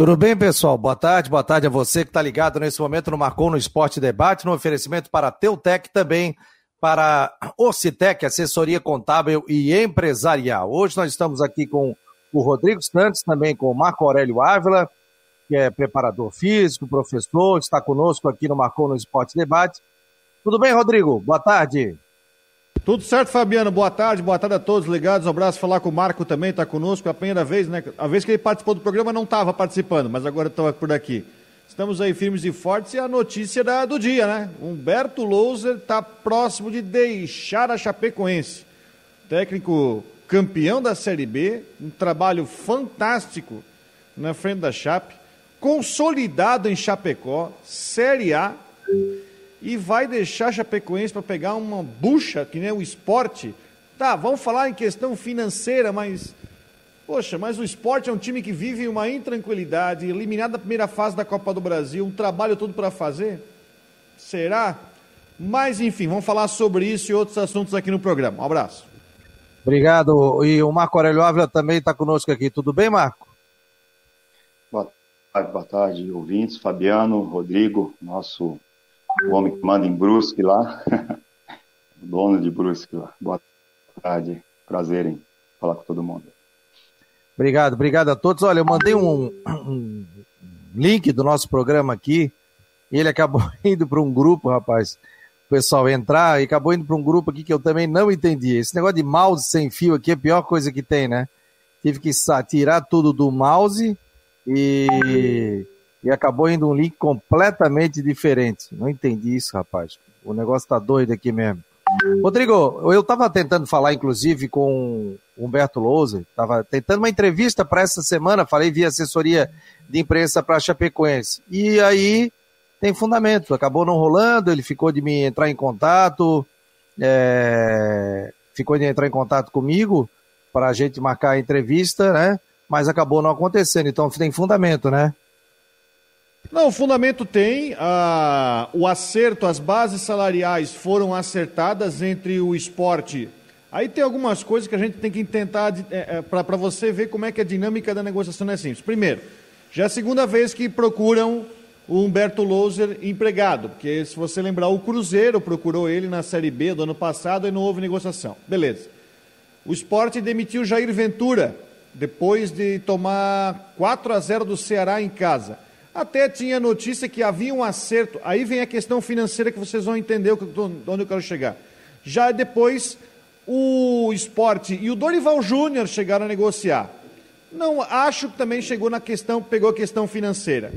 Tudo bem, pessoal? Boa tarde, boa tarde a você que está ligado nesse momento no Marcou no Esporte Debate, no oferecimento para a Teutec também para Ocitec, assessoria contábil e empresarial. Hoje nós estamos aqui com o Rodrigo Santos, também com o Marco Aurélio Ávila, que é preparador físico, professor, está conosco aqui no Marcou no Esporte Debate. Tudo bem, Rodrigo? Boa tarde. Tudo certo, Fabiano. Boa tarde, boa tarde a todos ligados. Um abraço. Falar com o Marco também, está conosco. É a primeira vez, né? A vez que ele participou do programa não estava participando, mas agora estou por aqui. Estamos aí firmes e fortes e a notícia da, do dia, né? Humberto Louser está próximo de deixar a Chapecoense. Técnico campeão da Série B, um trabalho fantástico na frente da Chape, consolidado em Chapecó, Série A e vai deixar Chapecoense para pegar uma bucha, que nem o esporte. Tá, vamos falar em questão financeira, mas. Poxa, mas o esporte é um time que vive uma intranquilidade, eliminado da primeira fase da Copa do Brasil, um trabalho todo para fazer? Será? Mas enfim, vamos falar sobre isso e outros assuntos aqui no programa. Um abraço. Obrigado. E o Marco Aurélio Ávila também está conosco aqui. Tudo bem, Marco? Boa tarde, boa tarde, ouvintes. Fabiano, Rodrigo, nosso o homem que manda em Brusque lá, o dono de Brusque lá. Boa tarde, prazer em falar com todo mundo. Obrigado, obrigado a todos. Olha, eu mandei um, um link do nosso programa aqui e ele acabou indo para um grupo, rapaz. O pessoal entrar e acabou indo para um grupo aqui que eu também não entendi. Esse negócio de mouse sem fio aqui é a pior coisa que tem, né? Tive que tirar tudo do mouse e e acabou indo um link completamente diferente. Não entendi isso, rapaz. O negócio tá doido aqui mesmo. Rodrigo, eu estava tentando falar, inclusive, com Humberto Lousa, estava tentando uma entrevista para essa semana, falei via assessoria de imprensa para Chapecoense. E aí tem fundamento, acabou não rolando, ele ficou de me entrar em contato, é, ficou de entrar em contato comigo para a gente marcar a entrevista, né? Mas acabou não acontecendo, então tem fundamento, né? Não, o fundamento tem. O acerto, as bases salariais foram acertadas entre o esporte. Aí tem algumas coisas que a gente tem que tentar, é, é, para você ver como é que a dinâmica da negociação é simples. Primeiro, já é a segunda vez que procuram o Humberto Louser empregado, porque se você lembrar, o Cruzeiro procurou ele na Série B do ano passado e não houve negociação. Beleza. O esporte demitiu Jair Ventura, depois de tomar 4 a 0 do Ceará em casa. Até tinha notícia que havia um acerto. Aí vem a questão financeira que vocês vão entender onde eu quero chegar. Já depois, o esporte e o Dorival Júnior chegaram a negociar. Não acho que também chegou na questão, pegou a questão financeira.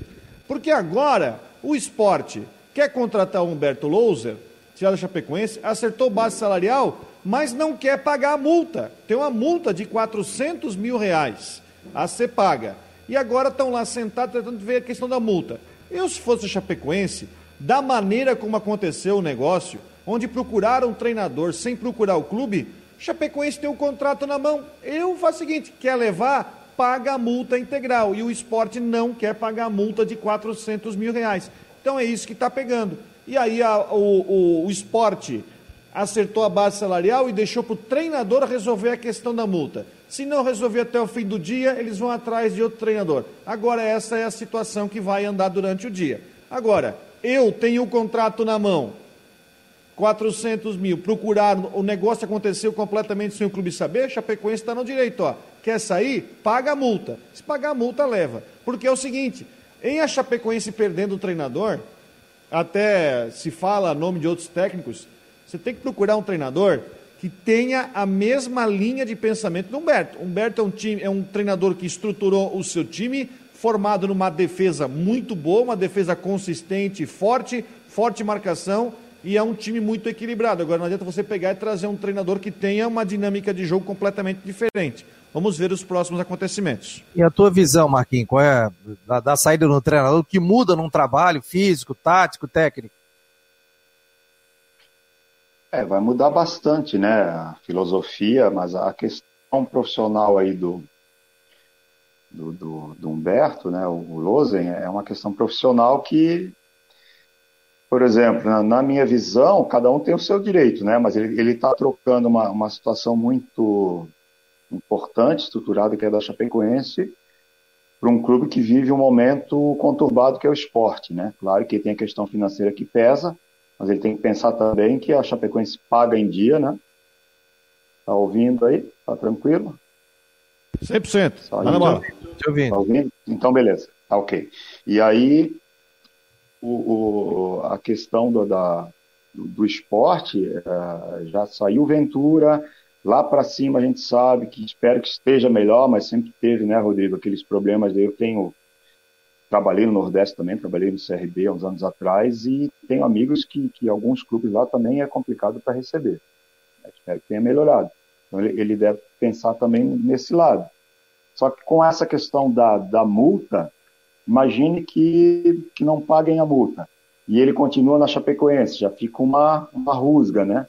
Porque agora o esporte quer contratar o Humberto Louser, tirado Chapecoense, acertou base salarial, mas não quer pagar a multa. Tem uma multa de 400 mil reais a ser paga e agora estão lá sentados tentando ver a questão da multa. Eu, se fosse Chapecoense, da maneira como aconteceu o negócio, onde procuraram um treinador sem procurar o clube, Chapecoense tem o um contrato na mão. Eu faço o seguinte: quer levar, paga a multa integral. E o esporte não quer pagar a multa de 400 mil reais. Então é isso que está pegando. E aí a, o, o, o esporte acertou a base salarial e deixou para o treinador resolver a questão da multa. Se não resolver até o fim do dia, eles vão atrás de outro treinador. Agora, essa é a situação que vai andar durante o dia. Agora, eu tenho o um contrato na mão, 400 mil, procurar, o negócio aconteceu completamente sem o clube saber, Chapecoense está no direito, ó. Quer sair? Paga a multa. Se pagar a multa, leva. Porque é o seguinte, em a Chapecoense perdendo o treinador, até se fala nome de outros técnicos, você tem que procurar um treinador que tenha a mesma linha de pensamento do Humberto. Humberto é um, time, é um treinador que estruturou o seu time, formado numa defesa muito boa, uma defesa consistente, forte, forte marcação, e é um time muito equilibrado. Agora não adianta você pegar e trazer um treinador que tenha uma dinâmica de jogo completamente diferente. Vamos ver os próximos acontecimentos. E a tua visão, Marquinhos, qual é da, da saída do treinador, que muda num trabalho físico, tático, técnico? É, vai mudar bastante, né, a filosofia, mas a questão profissional aí do, do, do, do Humberto, né, o Lozen, é uma questão profissional que, por exemplo, na, na, minha visão, cada um tem o seu direito, né, mas ele está trocando uma, uma situação muito importante, estruturada, que é da Chapecoense, para um clube que vive um momento conturbado que é o esporte, né? Claro que tem a questão financeira que pesa, mas ele tem que pensar também que a Chapecoense paga em dia, né? Tá ouvindo aí? Tá tranquilo? 100%. Só bola. Tá ouvindo? Tá ouvindo? Então, beleza. Tá ok. E aí, o, o a questão do, da, do, do esporte, uh, já saiu Ventura, Lá para cima a gente sabe que espero que esteja melhor, mas sempre teve, né, Rodrigo, aqueles problemas. Eu tenho trabalhei no Nordeste também, trabalhei no CRB uns anos atrás e tenho amigos que, que alguns clubes lá também é complicado para receber. Espero que tenha melhorado. Então ele, ele, deve pensar também nesse lado. Só que com essa questão da, da multa, imagine que, que não paguem a multa. E ele continua na Chapecoense, já fica uma, uma rusga, né?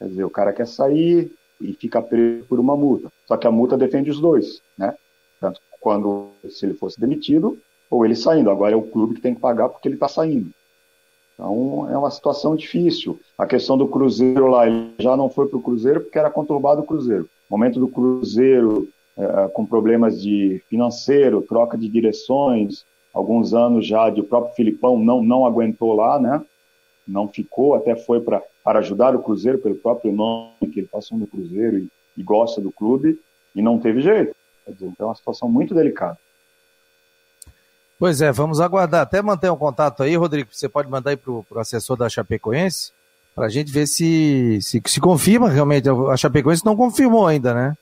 Quer dizer, o cara quer sair, e fica preso por uma multa. Só que a multa defende os dois, né? Tanto quando se ele fosse demitido ou ele saindo. Agora é o clube que tem que pagar porque ele está saindo. Então é uma situação difícil. A questão do Cruzeiro lá, ele já não foi para o Cruzeiro porque era conturbado o Cruzeiro. momento do Cruzeiro é, com problemas de financeiro, troca de direções, alguns anos já de o próprio Filipão não não aguentou lá, né? Não ficou, até foi para para ajudar o Cruzeiro pelo próprio nome que ele passou no Cruzeiro e, e gosta do clube e não teve jeito. Dizer, então é uma situação muito delicada. Pois é, vamos aguardar. Até manter um contato aí, Rodrigo. Você pode mandar aí para o assessor da Chapecoense para a gente ver se, se se confirma realmente. A Chapecoense não confirmou ainda, né?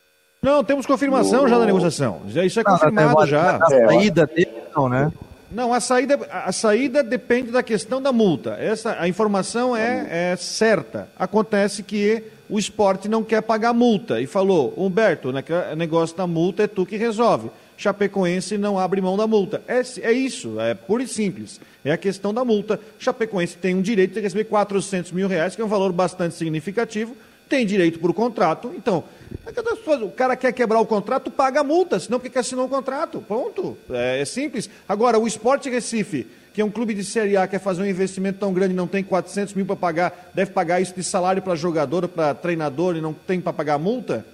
Não, temos confirmação o... já da negociação. Isso é confirmado não, já. A saída dele, não, né? Não, a saída, a saída depende da questão da multa. Essa, a informação é, é certa. Acontece que o esporte não quer pagar multa e falou, Humberto, o negócio da multa é tu que resolve. Chapecoense não abre mão da multa. É, é isso, é puro e simples. É a questão da multa. Chapecoense tem um direito de receber 400 mil reais, que é um valor bastante significativo, tem direito por contrato. Então, o cara quer quebrar o contrato, paga a multa, senão porque assinar um contrato. Ponto. É, é, simples. Agora, o Esporte Recife, que é um clube de Série A, quer fazer um investimento tão grande, não tem 400 mil para pagar, deve pagar isso de salário para jogador, para treinador e não tem para pagar multa?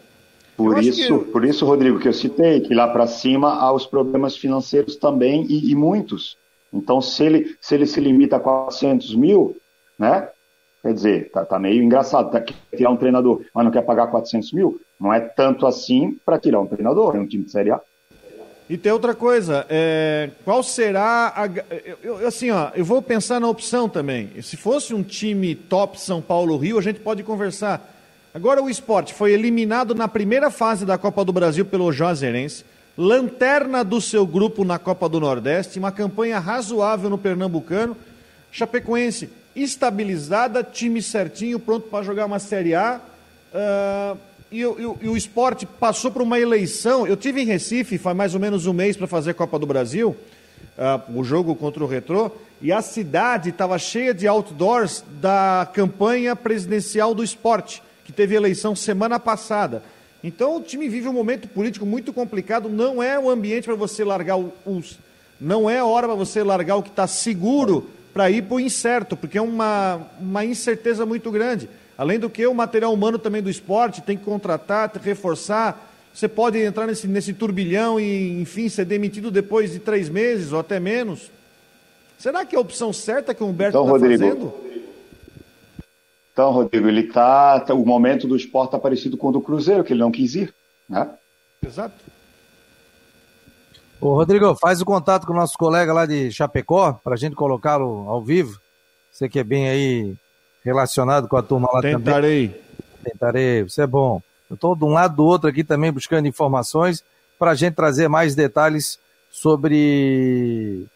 Por isso, que... por isso, Rodrigo, que eu citei, que lá para cima há os problemas financeiros também e, e, muitos. Então, se ele, se ele se limita a 400 mil, né? Quer dizer, tá, tá meio engraçado. Tá, quer tirar um treinador, mas não quer pagar 400 mil? Não é tanto assim para tirar um treinador, é um time de Série A. E tem outra coisa, é, qual será a. Eu, assim, ó, eu vou pensar na opção também. Se fosse um time top São Paulo-Rio, a gente pode conversar. Agora o esporte foi eliminado na primeira fase da Copa do Brasil pelo Juazeirense, lanterna do seu grupo na Copa do Nordeste, uma campanha razoável no Pernambucano. Chapecoense estabilizada, time certinho, pronto para jogar uma Série A. Uh, e, e, e, o esporte passou por uma eleição. Eu tive em Recife faz mais ou menos um mês para fazer a Copa do Brasil, uh, o jogo contra o Retrô, e a cidade estava cheia de outdoors da campanha presidencial do esporte, que teve eleição semana passada. Então o time vive um momento político muito complicado, não é o ambiente para você largar os. Não é a hora para você largar o que está seguro para ir para o incerto, porque é uma, uma incerteza muito grande. Além do que, o material humano também do esporte tem que contratar, reforçar. Você pode entrar nesse, nesse turbilhão e, enfim, ser demitido depois de três meses ou até menos. Será que é a opção certa que o Humberto está então, fazendo? Então, Rodrigo, ele está. O momento do esporte está parecido com o do Cruzeiro, que ele não quis ir. Né? Exato. Ô, Rodrigo, faz o contato com o nosso colega lá de Chapecó, para a gente colocá-lo ao vivo. Você que é bem aí relacionado com a turma lá Tentarei. também. Tentarei. Tentarei, você é bom. Eu estou de um lado do outro aqui também buscando informações para a gente trazer mais detalhes sobre,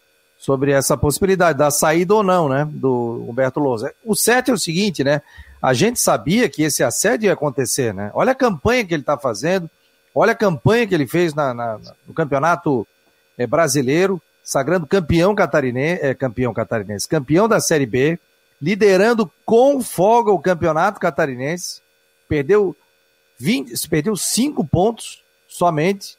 sobre essa possibilidade da saída ou não, né, do Humberto Lousa. O certo é o seguinte, né, a gente sabia que esse assédio ia acontecer, né, olha a campanha que ele está fazendo, olha a campanha que ele fez na, na, no campeonato é, brasileiro, sagrando campeão catarinense, é, campeão catarinense, campeão da Série B, liderando com folga o campeonato catarinense, perdeu 20, perdeu 5 pontos somente.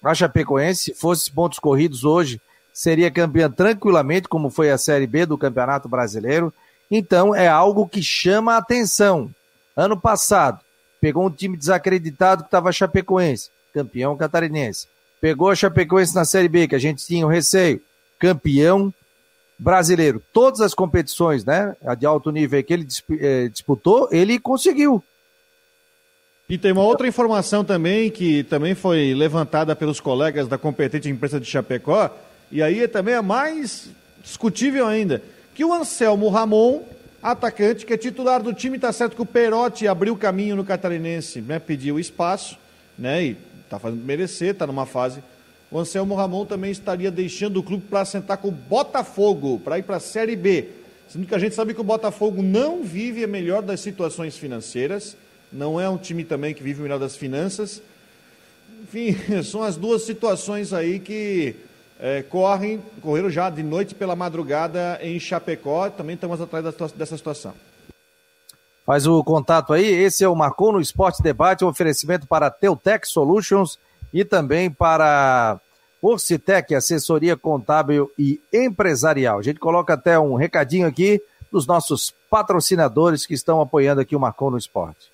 A Chapecoense, se fosse pontos corridos hoje, seria campeã tranquilamente, como foi a Série B do Campeonato Brasileiro. Então é algo que chama a atenção. Ano passado, pegou um time desacreditado que estava Chapecoense, campeão catarinense. Pegou a Chapecoense na Série B, que a gente tinha o receio. Campeão brasileiro. Todas as competições, né? De alto nível que ele eh, disputou, ele conseguiu. E tem uma outra informação também que também foi levantada pelos colegas da competente empresa de Chapecó, e aí também é mais discutível ainda, que o Anselmo Ramon, atacante, que é titular do time, está certo que o Perotti abriu caminho no Catarinense, né, pediu espaço, né, e está fazendo merecer, está numa fase. O Anselmo Ramon também estaria deixando o clube para sentar com o Botafogo, para ir para a Série B. Sendo que a gente sabe que o Botafogo não vive a melhor das situações financeiras, não é um time também que vive o melhor das finanças. Enfim, são as duas situações aí que é, correm, correram já de noite pela madrugada em Chapecó. Também estamos atrás dessa situação. Faz o contato aí. Esse é o Marcou no Esporte Debate, um oferecimento para Teutec Solutions e também para Orcitec, assessoria contábil e empresarial. A gente coloca até um recadinho aqui dos nossos patrocinadores que estão apoiando aqui o Marcou no Esporte.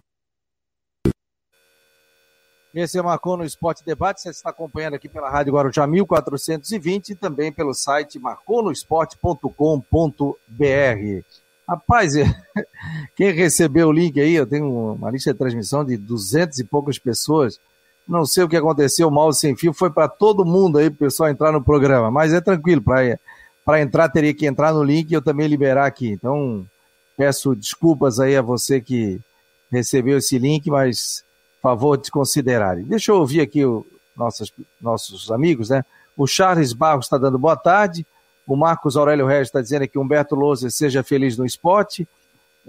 Esse é o Marcou no Esporte Debate. Você está acompanhando aqui pela Rádio Guarujá 1420 e também pelo site marconosport.com.br. Rapaz, quem recebeu o link aí, eu tenho uma lista de transmissão de duzentas e poucas pessoas. Não sei o que aconteceu, o mouse sem fio foi para todo mundo aí, para o pessoal entrar no programa. Mas é tranquilo, para entrar teria que entrar no link e eu também liberar aqui. Então, peço desculpas aí a você que recebeu esse link, mas favor de considerarem. Deixa eu ouvir aqui o, nossos, amigos, né? O Charles Barros está dando boa tarde. O Marcos Aurélio Regis está dizendo que Humberto Lousa seja feliz no esporte.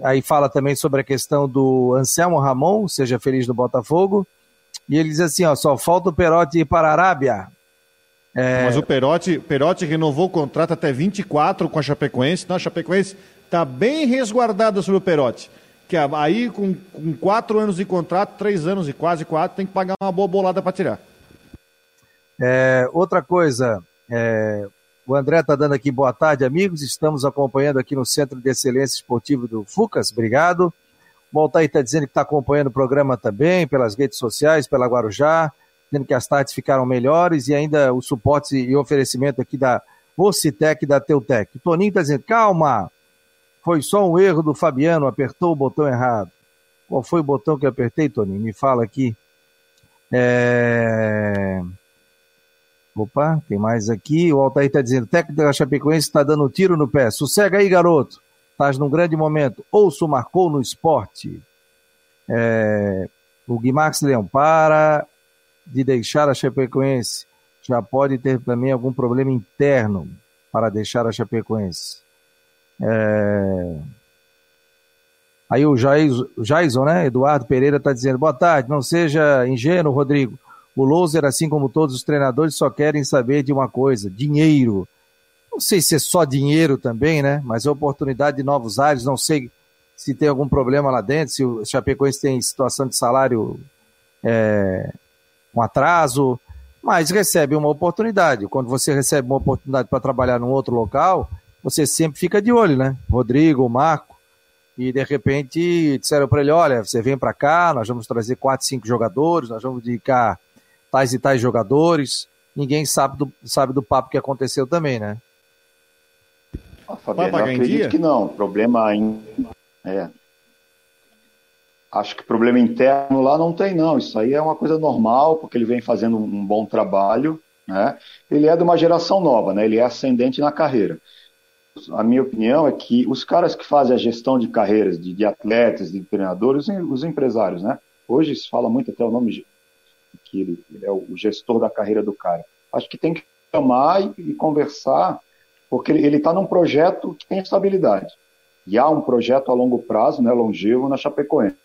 Aí fala também sobre a questão do Anselmo Ramon, seja feliz no Botafogo. E ele diz assim: ó, só falta o Perotti ir para a Arábia. É... Mas o Perotti, Perotti renovou o contrato até 24 com a Chapecoense. Então a Chapecoense está bem resguardada sobre o Perotti aí com, com quatro anos de contrato, três anos e quase quatro, tem que pagar uma boa bolada para tirar. É, outra coisa, é, o André está dando aqui boa tarde, amigos. Estamos acompanhando aqui no Centro de Excelência Esportivo do Fucas, obrigado. O Altair está dizendo que está acompanhando o programa também, pelas redes sociais, pela Guarujá, dizendo que as tardes ficaram melhores e ainda o suporte e oferecimento aqui da Ocitec e da Teutec. O Toninho está dizendo, calma, foi só um erro do Fabiano, apertou o botão errado. Qual foi o botão que eu apertei, Tony? Me fala aqui. É... Opa, tem mais aqui. O Altair está dizendo: técnico da Chapecoense está dando tiro no pé. Sossega aí, garoto. Estás num grande momento. Ouço marcou no esporte. É... O Guimarães Leão, para de deixar a Chapecoense. Já pode ter também algum problema interno para deixar a Chapecoense. É... Aí o Jaison, né? Eduardo Pereira está dizendo: boa tarde, não seja ingênuo, Rodrigo. O Loser, assim como todos os treinadores, só querem saber de uma coisa: dinheiro. Não sei se é só dinheiro também, né? Mas é oportunidade de novos ares. Não sei se tem algum problema lá dentro, se o Chapecoense tem situação de salário é, um atraso, mas recebe uma oportunidade. Quando você recebe uma oportunidade para trabalhar num outro local, você sempre fica de olho, né? Rodrigo, Marco, e de repente disseram para ele: olha, você vem para cá, nós vamos trazer quatro, cinco jogadores, nós vamos dedicar tais e tais jogadores. Ninguém sabe do, sabe do papo que aconteceu também, né? Ah, Fabiano, eu acredito que não. O problema em... é. acho que problema interno lá não tem, não. Isso aí é uma coisa normal, porque ele vem fazendo um bom trabalho. Né? Ele é de uma geração nova, né? ele é ascendente na carreira. A minha opinião é que os caras que fazem a gestão de carreiras, de, de atletas, de treinadores, os empresários, né? Hoje se fala muito até o nome que ele, ele é o gestor da carreira do cara. Acho que tem que chamar e, e conversar, porque ele está num projeto que tem estabilidade. E há um projeto a longo prazo, né, longevo, na Chapecoense.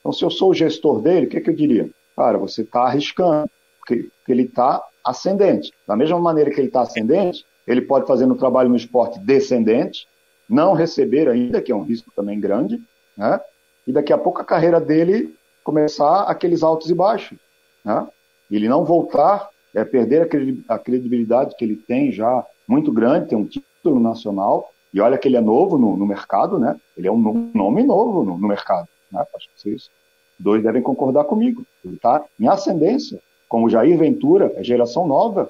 Então, se eu sou o gestor dele, o que, que eu diria? Cara, você está arriscando, porque, porque ele está ascendente. Da mesma maneira que ele está ascendente, ele pode fazer um trabalho no esporte descendente, não receber ainda, que é um risco também grande, né? e daqui a pouco a carreira dele começar aqueles altos e baixos. Né? Ele não voltar, é perder a credibilidade que ele tem já muito grande, tem um título nacional, e olha que ele é novo no, no mercado, né? Ele é um nome novo no, no mercado. Né? Acho que vocês dois devem concordar comigo. Ele está em ascendência, como Jair Ventura, é geração nova,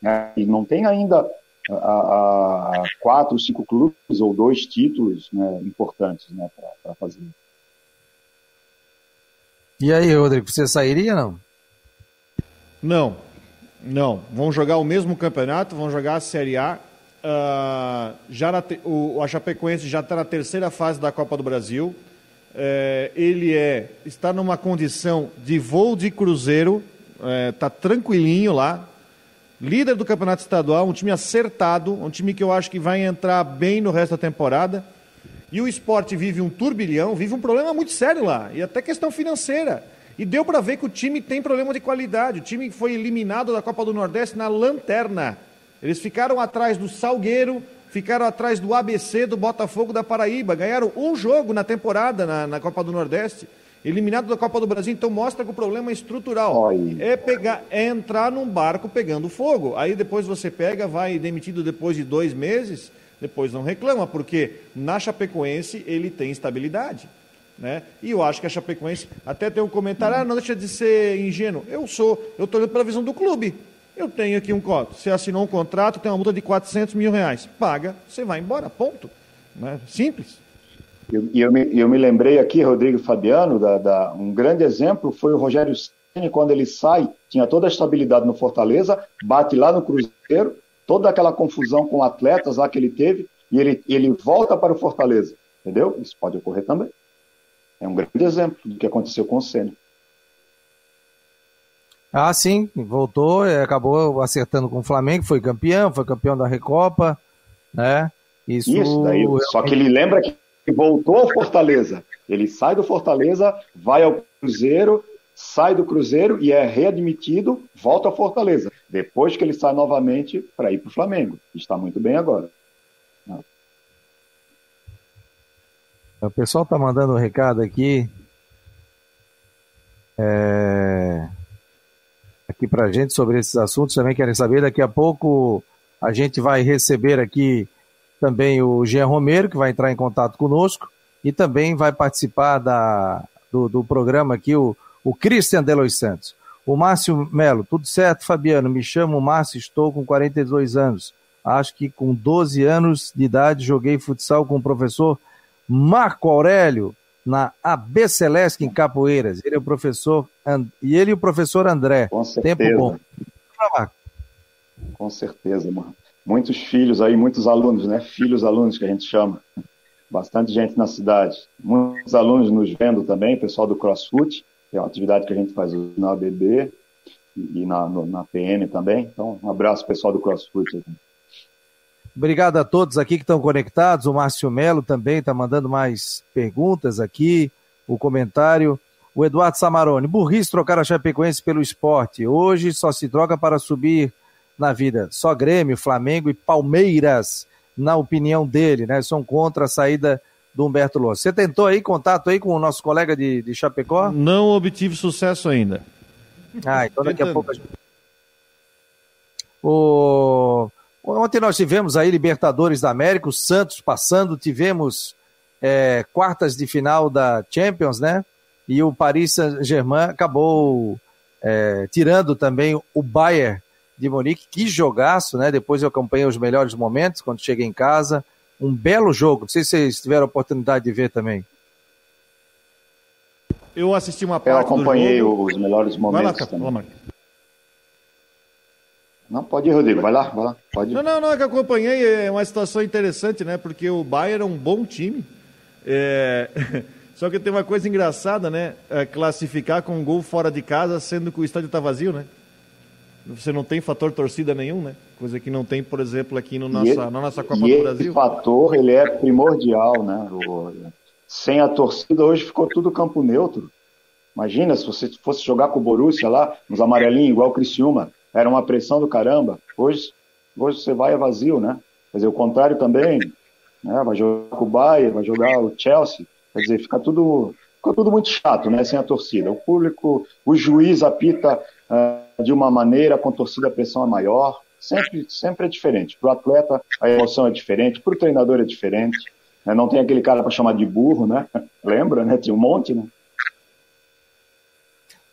né? e não tem ainda a, a, quatro, cinco clubes ou dois títulos né, importantes né, para fazer. E aí, Rodrigo, você sairia não? Não, não. Vão jogar o mesmo campeonato, vão jogar a Série A. Uh, já te, o, a Chapecoense já está na terceira fase da Copa do Brasil. É, ele é está numa condição de voo de cruzeiro, está é, tranquilinho lá, líder do campeonato estadual, um time acertado, um time que eu acho que vai entrar bem no resto da temporada. E o esporte vive um turbilhão, vive um problema muito sério lá, e até questão financeira. E deu para ver que o time tem problema de qualidade. O time foi eliminado da Copa do Nordeste na lanterna. Eles ficaram atrás do Salgueiro, ficaram atrás do ABC, do Botafogo da Paraíba. Ganharam um jogo na temporada na, na Copa do Nordeste eliminado da Copa do Brasil, então mostra que o problema é estrutural. É pegar, é entrar num barco pegando fogo. Aí depois você pega, vai demitido depois de dois meses, depois não reclama, porque na Chapecoense ele tem estabilidade. Né? E eu acho que a Chapecoense até tem um comentário, ah, não deixa de ser ingênuo. Eu sou, eu estou olhando pela visão do clube. Eu tenho aqui um coto. Você assinou um contrato, tem uma multa de 400 mil reais. Paga, você vai embora, ponto. Né? Simples. E eu, me, eu me lembrei aqui, Rodrigo Fabiano, da, da, um grande exemplo foi o Rogério Ceni quando ele sai, tinha toda a estabilidade no Fortaleza, bate lá no Cruzeiro, toda aquela confusão com atletas lá que ele teve, e ele, ele volta para o Fortaleza. Entendeu? Isso pode ocorrer também. É um grande exemplo do que aconteceu com o Ceni. Ah, sim, voltou, acabou acertando com o Flamengo, foi campeão, foi campeão da Recopa, né? Isso, Isso daí, só que ele lembra que voltou ao Fortaleza. Ele sai do Fortaleza, vai ao Cruzeiro, sai do Cruzeiro e é readmitido, volta ao Fortaleza. Depois que ele sai novamente para ir para o Flamengo. Está muito bem agora. O pessoal está mandando um recado aqui. É... Aqui para gente sobre esses assuntos. Também querem saber. Daqui a pouco a gente vai receber aqui também o Jean Romero, que vai entrar em contato conosco, e também vai participar da, do, do programa aqui, o, o Christian Delois Santos. O Márcio Melo, tudo certo, Fabiano? Me chamo Márcio, estou com 42 anos. Acho que com 12 anos de idade joguei futsal com o professor Marco Aurélio na AB Celeste em Capoeiras. Ele é o professor And... e ele e o professor André. Com certeza. Tempo bom. Com certeza, mano muitos filhos aí, muitos alunos, né? Filhos alunos que a gente chama. Bastante gente na cidade. Muitos alunos nos vendo também, pessoal do CrossFit, que é uma atividade que a gente faz na ABB e na, no, na PM também. Então, um abraço pessoal do CrossFit. Obrigado a todos aqui que estão conectados. O Márcio Melo também está mandando mais perguntas aqui. O comentário. O Eduardo Samarone. Burrice trocar a Chapecoense pelo esporte. Hoje só se troca para subir na vida. Só Grêmio, Flamengo e Palmeiras, na opinião dele, né? São contra a saída do Humberto Lousa. Você tentou aí contato aí com o nosso colega de, de Chapecó? Não obtive sucesso ainda. Ah, então daqui a pouco a gente... O... Ontem nós tivemos aí Libertadores da América, o Santos passando, tivemos é, quartas de final da Champions, né? E o Paris Saint-Germain acabou é, tirando também o Bayern de Monique. Que jogaço, né? Depois eu acompanhei os melhores momentos quando cheguei em casa. Um belo jogo. Não sei se vocês tiveram a oportunidade de ver também. eu assisti uma parte Eu acompanhei os melhores momentos. Vai lá, Vai Não, pode ir, Rodrigo. Vai lá, vai lá. Pode ir. Não, não, não, é que acompanhei. É uma situação interessante, né? Porque o Bayern é um bom time. É... Só que tem uma coisa engraçada, né? É classificar com um gol fora de casa, sendo que o estádio está vazio, né? Você não tem fator torcida nenhum, né? Coisa que não tem, por exemplo, aqui no nossa, ele, na nossa Copa do Brasil. Esse fator, ele é primordial, né? O, sem a torcida, hoje ficou tudo campo neutro. Imagina se você fosse jogar com o Borussia lá, nos amarelinhos, igual o Criciúma. Era uma pressão do caramba. Hoje, hoje você vai é vazio, né? Quer dizer, o contrário também. Né? Vai jogar com o Bayern, vai jogar o Chelsea. Quer dizer, fica tudo, fica tudo muito chato, né? Sem a torcida. O público, o juiz apita uh, de uma maneira, com torcida a pressão é maior. Sempre, sempre é diferente. Para o atleta, a emoção é diferente. Para o treinador, é diferente. Né? Não tem aquele cara para chamar de burro, né? Lembra, né? Tinha um monte, né?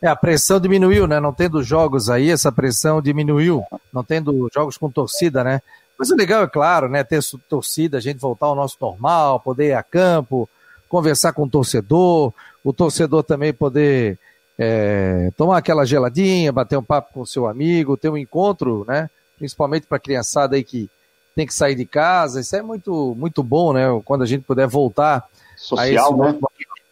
É, a pressão diminuiu, né? Não tendo jogos aí, essa pressão diminuiu. Não tendo jogos com torcida, né? Mas o legal, é claro, né? Ter torcida, a gente voltar ao nosso normal, poder ir a campo, conversar com o torcedor, o torcedor também poder é, tomar aquela geladinha, bater um papo com o seu amigo, ter um encontro, né? Principalmente para a criançada aí que tem que sair de casa. Isso é muito, muito bom, né? Quando a gente puder voltar social, né?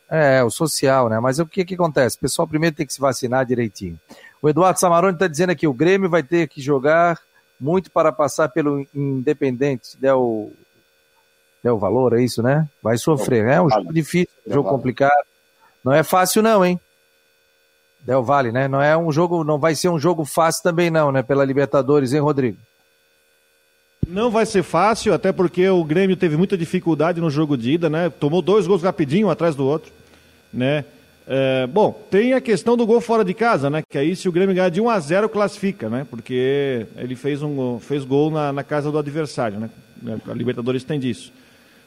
É, o social, né? Mas o que que acontece? O pessoal primeiro tem que se vacinar direitinho. O Eduardo Samaroni está dizendo aqui, o Grêmio vai ter que jogar muito para passar pelo Independente, der o valor, é isso, né? Vai sofrer. É um jogo difícil, um jogo complicado. Não é fácil não, hein? Del Vale, né? Não é um jogo, não vai ser um jogo fácil também não, né? Pela Libertadores, hein, Rodrigo? Não vai ser fácil, até porque o Grêmio teve muita dificuldade no jogo de ida, né? Tomou dois gols rapidinho, um atrás do outro, né? É, bom, tem a questão do gol fora de casa, né? Que aí se o Grêmio ganhar de 1 a 0 classifica, né? Porque ele fez um fez gol na, na casa do adversário, né? A Libertadores tem disso.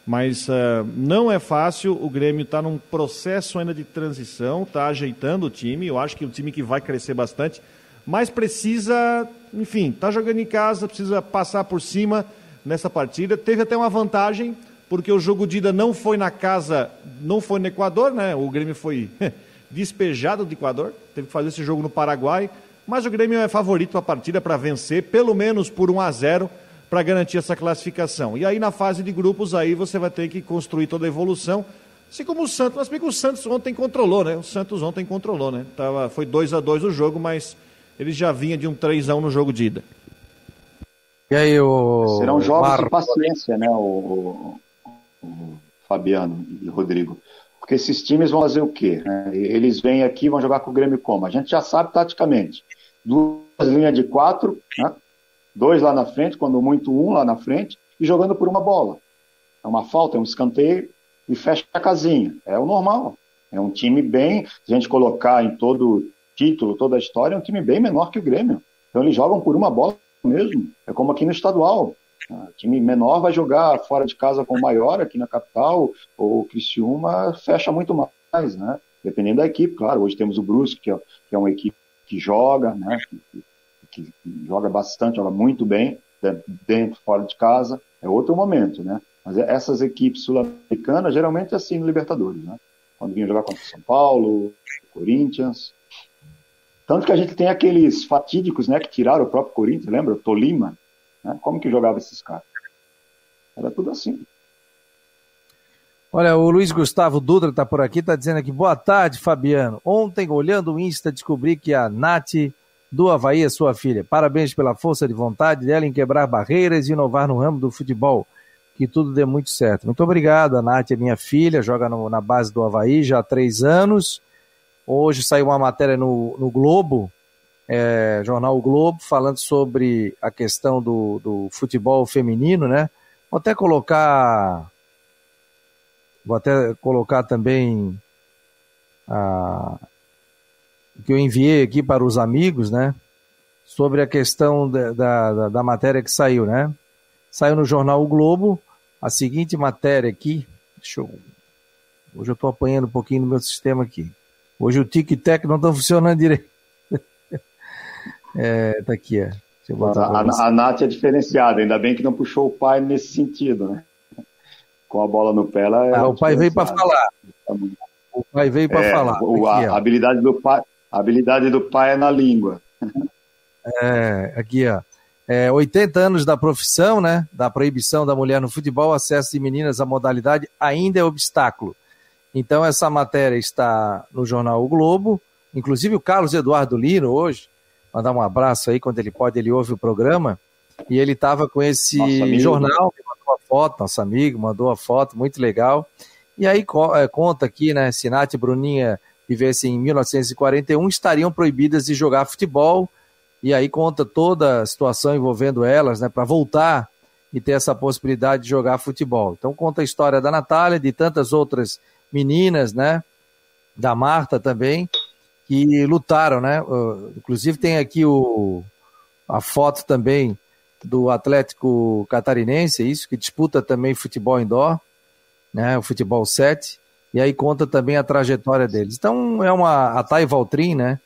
Mas uh, não é fácil, o Grêmio está num processo ainda de transição, está ajeitando o time. Eu acho que é um time que vai crescer bastante, mas precisa, enfim, está jogando em casa, precisa passar por cima nessa partida. Teve até uma vantagem, porque o jogo de ida não foi na casa, não foi no Equador, né? O Grêmio foi despejado do Equador, teve que fazer esse jogo no Paraguai. Mas o Grêmio é favorito a partida para vencer, pelo menos por 1 a 0 para garantir essa classificação. E aí na fase de grupos aí você vai ter que construir toda a evolução. Assim como o Santos, mas bem que o Santos ontem controlou, né? O Santos ontem controlou, né? Tava, foi 2 a 2 o jogo, mas ele já vinha de um 3 a 1 no jogo de ida. E aí o Serão jogos Mar... de paciência, né, o, o, Fabiano e Rodrigo. Porque esses times vão fazer o quê? Né? Eles vêm aqui vão jogar com o Grêmio como? A gente já sabe taticamente. Duas linhas de quatro, né? Dois lá na frente, quando muito um lá na frente, e jogando por uma bola. É uma falta, é um escanteio e fecha a casinha. É o normal. É um time bem, se a gente colocar em todo título, toda a história, é um time bem menor que o Grêmio. Então eles jogam por uma bola mesmo. É como aqui no estadual. O time menor vai jogar fora de casa com o maior aqui na capital, ou o Criciúma fecha muito mais, né? Dependendo da equipe, claro. Hoje temos o Brusque, que é, é uma equipe que joga, né? Que, que joga bastante, joga muito bem, dentro, fora de casa, é outro momento, né? Mas essas equipes sul-americanas, geralmente é assim no Libertadores, né? Quando vinha jogar contra São Paulo, Corinthians. Tanto que a gente tem aqueles fatídicos, né, que tiraram o próprio Corinthians, lembra? Tolima, né? Como que jogava esses caras? Era tudo assim. Olha, o Luiz Gustavo Dutra está por aqui, está dizendo aqui, boa tarde, Fabiano. Ontem, olhando o Insta, descobri que a Nath do Havaí é sua filha. Parabéns pela força de vontade dela em quebrar barreiras e inovar no ramo do futebol. Que tudo dê muito certo. Muito obrigado. A Nath é minha filha, joga no, na base do Havaí já há três anos. Hoje saiu uma matéria no, no Globo, é, jornal o Globo, falando sobre a questão do, do futebol feminino, né? Vou até colocar. Vou até colocar também a, que eu enviei aqui para os amigos, né? Sobre a questão da, da, da matéria que saiu, né? Saiu no jornal O Globo a seguinte matéria aqui. Deixa eu... Hoje eu estou apanhando um pouquinho no meu sistema aqui. Hoje o tic-tac não está funcionando direito. é, tá aqui, é. A, a, a Nath é diferenciada, ainda bem que não puxou o pai nesse sentido, né? Com a bola no pé, ela é. Ah, o pai veio para falar. O pai veio para É, falar. o- a, habilidade do pai, a habilidade do pai é na língua. É, aqui, ó. É, 80 anos da profissão, né? Da proibição da mulher no futebol, acesso de meninas à modalidade ainda é obstáculo. Então, essa matéria está no jornal O Globo. Inclusive, o Carlos Eduardo Lino, hoje, mandar um abraço aí, quando ele pode, ele ouve o programa. E ele estava com esse Nosso jornal, mandou a foto, nosso amigo, mandou a foto, muito legal. E aí é, conta aqui, né? E Bruninha vivessem em 1941, estariam proibidas de jogar futebol e aí conta toda a situação envolvendo elas, né, para voltar e ter essa possibilidade de jogar futebol. Então conta a história da Natália, de tantas outras meninas, né, da Marta também, que lutaram, né? Inclusive tem aqui o, a foto também do Atlético Catarinense, isso que disputa também futebol indoor, né, o futebol 7, e aí conta também a trajetória deles. Então é uma a Thay Valtrin, né,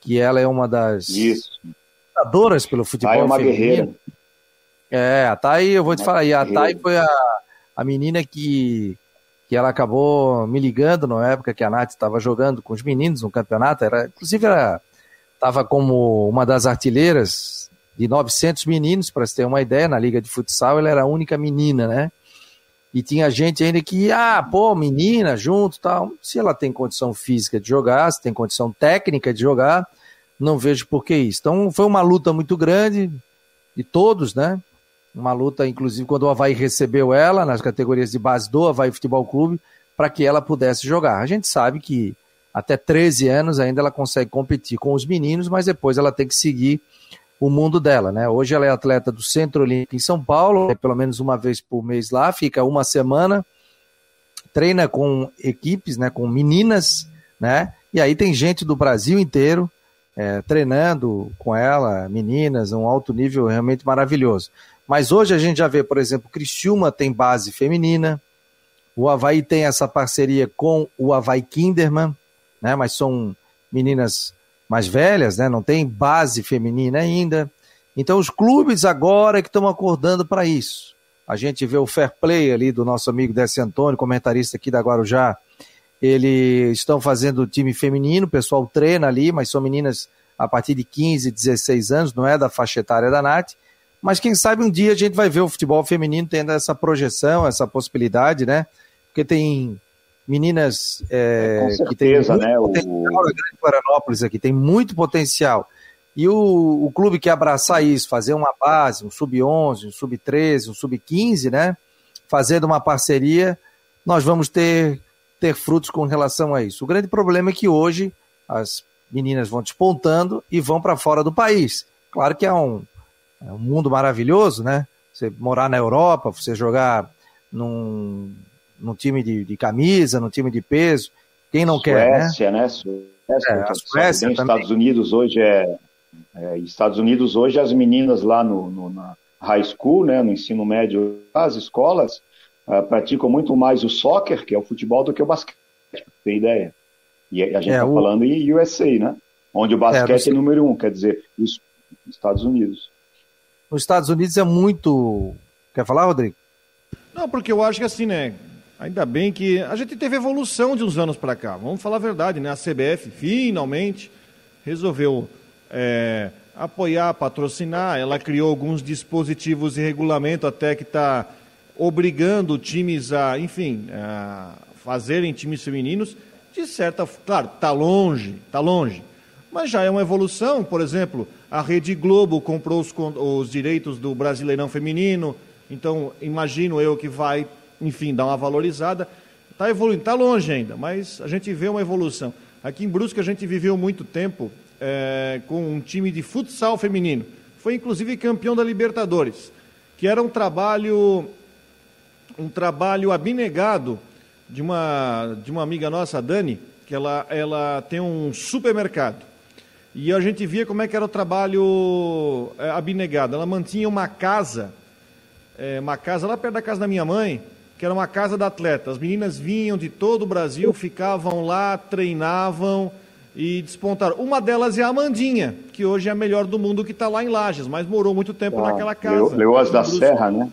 que ela é uma das Isso. lutadoras pelo futebol Pai é uma feminino. guerreira. É, a Thay, eu vou te Uma falar, e a guerreira. Thay foi a, a menina que, que ela acabou me ligando na época que a Nath estava jogando com os meninos no campeonato, era, inclusive ela estava como uma das artilheiras de 900 meninos, para você ter uma ideia, na liga de futsal ela era a única menina, né? E tinha gente ainda que, ah, pô, menina, junto tal. Se ela tem condição física de jogar, se tem condição técnica de jogar, não vejo por que isso. Então foi uma luta muito grande de todos, né? Uma luta, inclusive, quando o Havaí recebeu ela nas categorias de base do Havaí Futebol Clube, para que ela pudesse jogar. A gente sabe que até 13 anos ainda ela consegue competir com os meninos, mas depois ela tem que seguir o mundo dela, né? Hoje ela é atleta do Centro Olímpico em São Paulo, é pelo menos uma vez por mês lá, fica uma semana, treina com equipes, né? Com meninas, né? E aí tem gente do Brasil inteiro é, treinando com ela, meninas, um alto nível realmente maravilhoso. Mas hoje a gente já vê, por exemplo, Criciúma tem base feminina, o Havaí tem essa parceria com o Havaí Kinderman, né? Mas são meninas mais velhas, né? Não tem base feminina ainda. Então os clubes agora é que estão acordando para isso. A gente vê o fair play ali do nosso amigo Décio Antônio, comentarista aqui da Guarujá. Eles estão fazendo time feminino, o pessoal treina ali, mas são meninas a partir de 15, 16 anos, não é da faixa etária da Nath. Mas quem sabe um dia a gente vai ver o futebol feminino tendo essa projeção, essa possibilidade, né? Porque tem meninas é, Com que têm certeza, muito né? O- potencial, Grande Florianópolis aqui tem muito potencial. E o, o clube que abraçar isso, fazer uma base, um sub-11, um sub-13, um sub-15, né? Fazendo uma parceria, nós vamos ter, ter frutos com relação a isso. O grande problema é que hoje as meninas vão despontando e vão para fora do país. Claro que é um, é um mundo maravilhoso, né? Você morar na Europa, você jogar num, num time de, de camisa, num time de peso, quem não quer, né? Suécia, né? Suécia, É, a sabe Suécia bem, também. Estados Unidos hoje é, é, Estados Unidos hoje as meninas lá no, no- na high school, né, no ensino médio, as escolas ah, praticam muito mais o soccer, que é o futebol, do que o basquete. pra Tem ideia? E a gente É, está o- falando em USA, né? Onde o basquete é, sei. número um, quer dizer, os Estados Unidos. Nos Estados Unidos é muito. Quer falar, Rodrigo? Não, porque eu acho que assim, né? Ainda bem que a gente teve evolução de uns anos para cá. Vamos falar a verdade, né? A CBF finalmente resolveu é, apoiar, patrocinar. Ela criou alguns dispositivos e regulamento até que está obrigando times a, enfim, a fazerem times femininos. De certa, claro, tá longe, tá longe. Mas já é uma evolução, por exemplo, a Rede Globo comprou os, os direitos do Brasileirão Feminino, então imagino eu que vai, enfim, dar uma valorizada. Está evoluindo, está longe ainda, mas a gente vê uma evolução. Aqui em Brusque a gente viveu muito tempo eh, com um time de futsal feminino. Foi inclusive campeão da Libertadores, que era um trabalho um trabalho abnegado de uma, de uma amiga nossa, a Dani, que ela, ela tem um supermercado. E a gente via como é que era o trabalho é, abnegado. Ela mantinha uma casa, é, uma casa lá perto da casa da minha mãe, que era uma casa da atleta. As meninas vinham de todo o Brasil, ficavam lá, treinavam e despontaram. Uma delas é a Amandinha, que hoje é a melhor do mundo, que está lá em Lages, mas morou muito tempo Ah, naquela casa. Leo- Leoas da Brusque. Serra, né?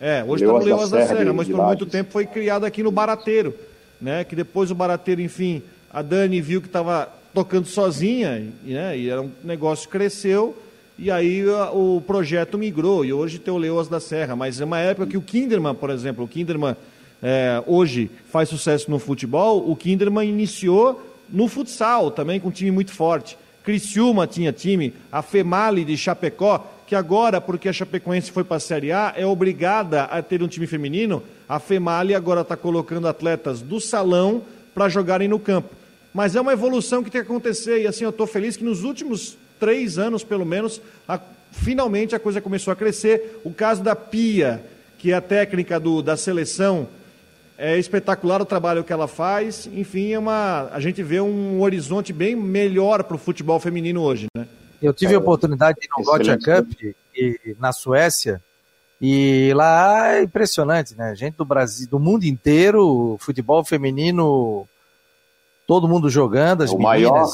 É, hoje está no Leoas da da Serra de- mas de por muito tempo foi criado aqui no Barateiro, né? Que depois o Barateiro, enfim, a Dani viu que estava tocando sozinha, né? E era um negócio que cresceu. E aí o projeto migrou, e hoje tem o Leoas da Serra, mas é uma época que o Kinderman, por exemplo, o Kinderman é, hoje faz sucesso no futebol, o Kinderman iniciou no futsal, também com um time muito forte. Criciúma tinha time, a Female de Chapecó, que agora, porque a Chapecoense foi para a Série A, é obrigada a ter um time feminino. A Female agora está colocando atletas do salão para jogarem no campo. Mas é uma evolução que tem que acontecer, e assim eu estou feliz que nos últimos três anos, pelo menos, a, finalmente a coisa começou a crescer. O caso da Pia, que é a técnica do, da seleção, é espetacular o trabalho que ela faz. Enfim, é uma, a gente vê um horizonte bem melhor para o futebol feminino hoje, né? Eu tive a oportunidade de ir no Gotia Cup e, na Suécia e lá é impressionante, né? Gente do Brasil, do mundo inteiro, futebol feminino, todo mundo jogando, as o meninas. Maior,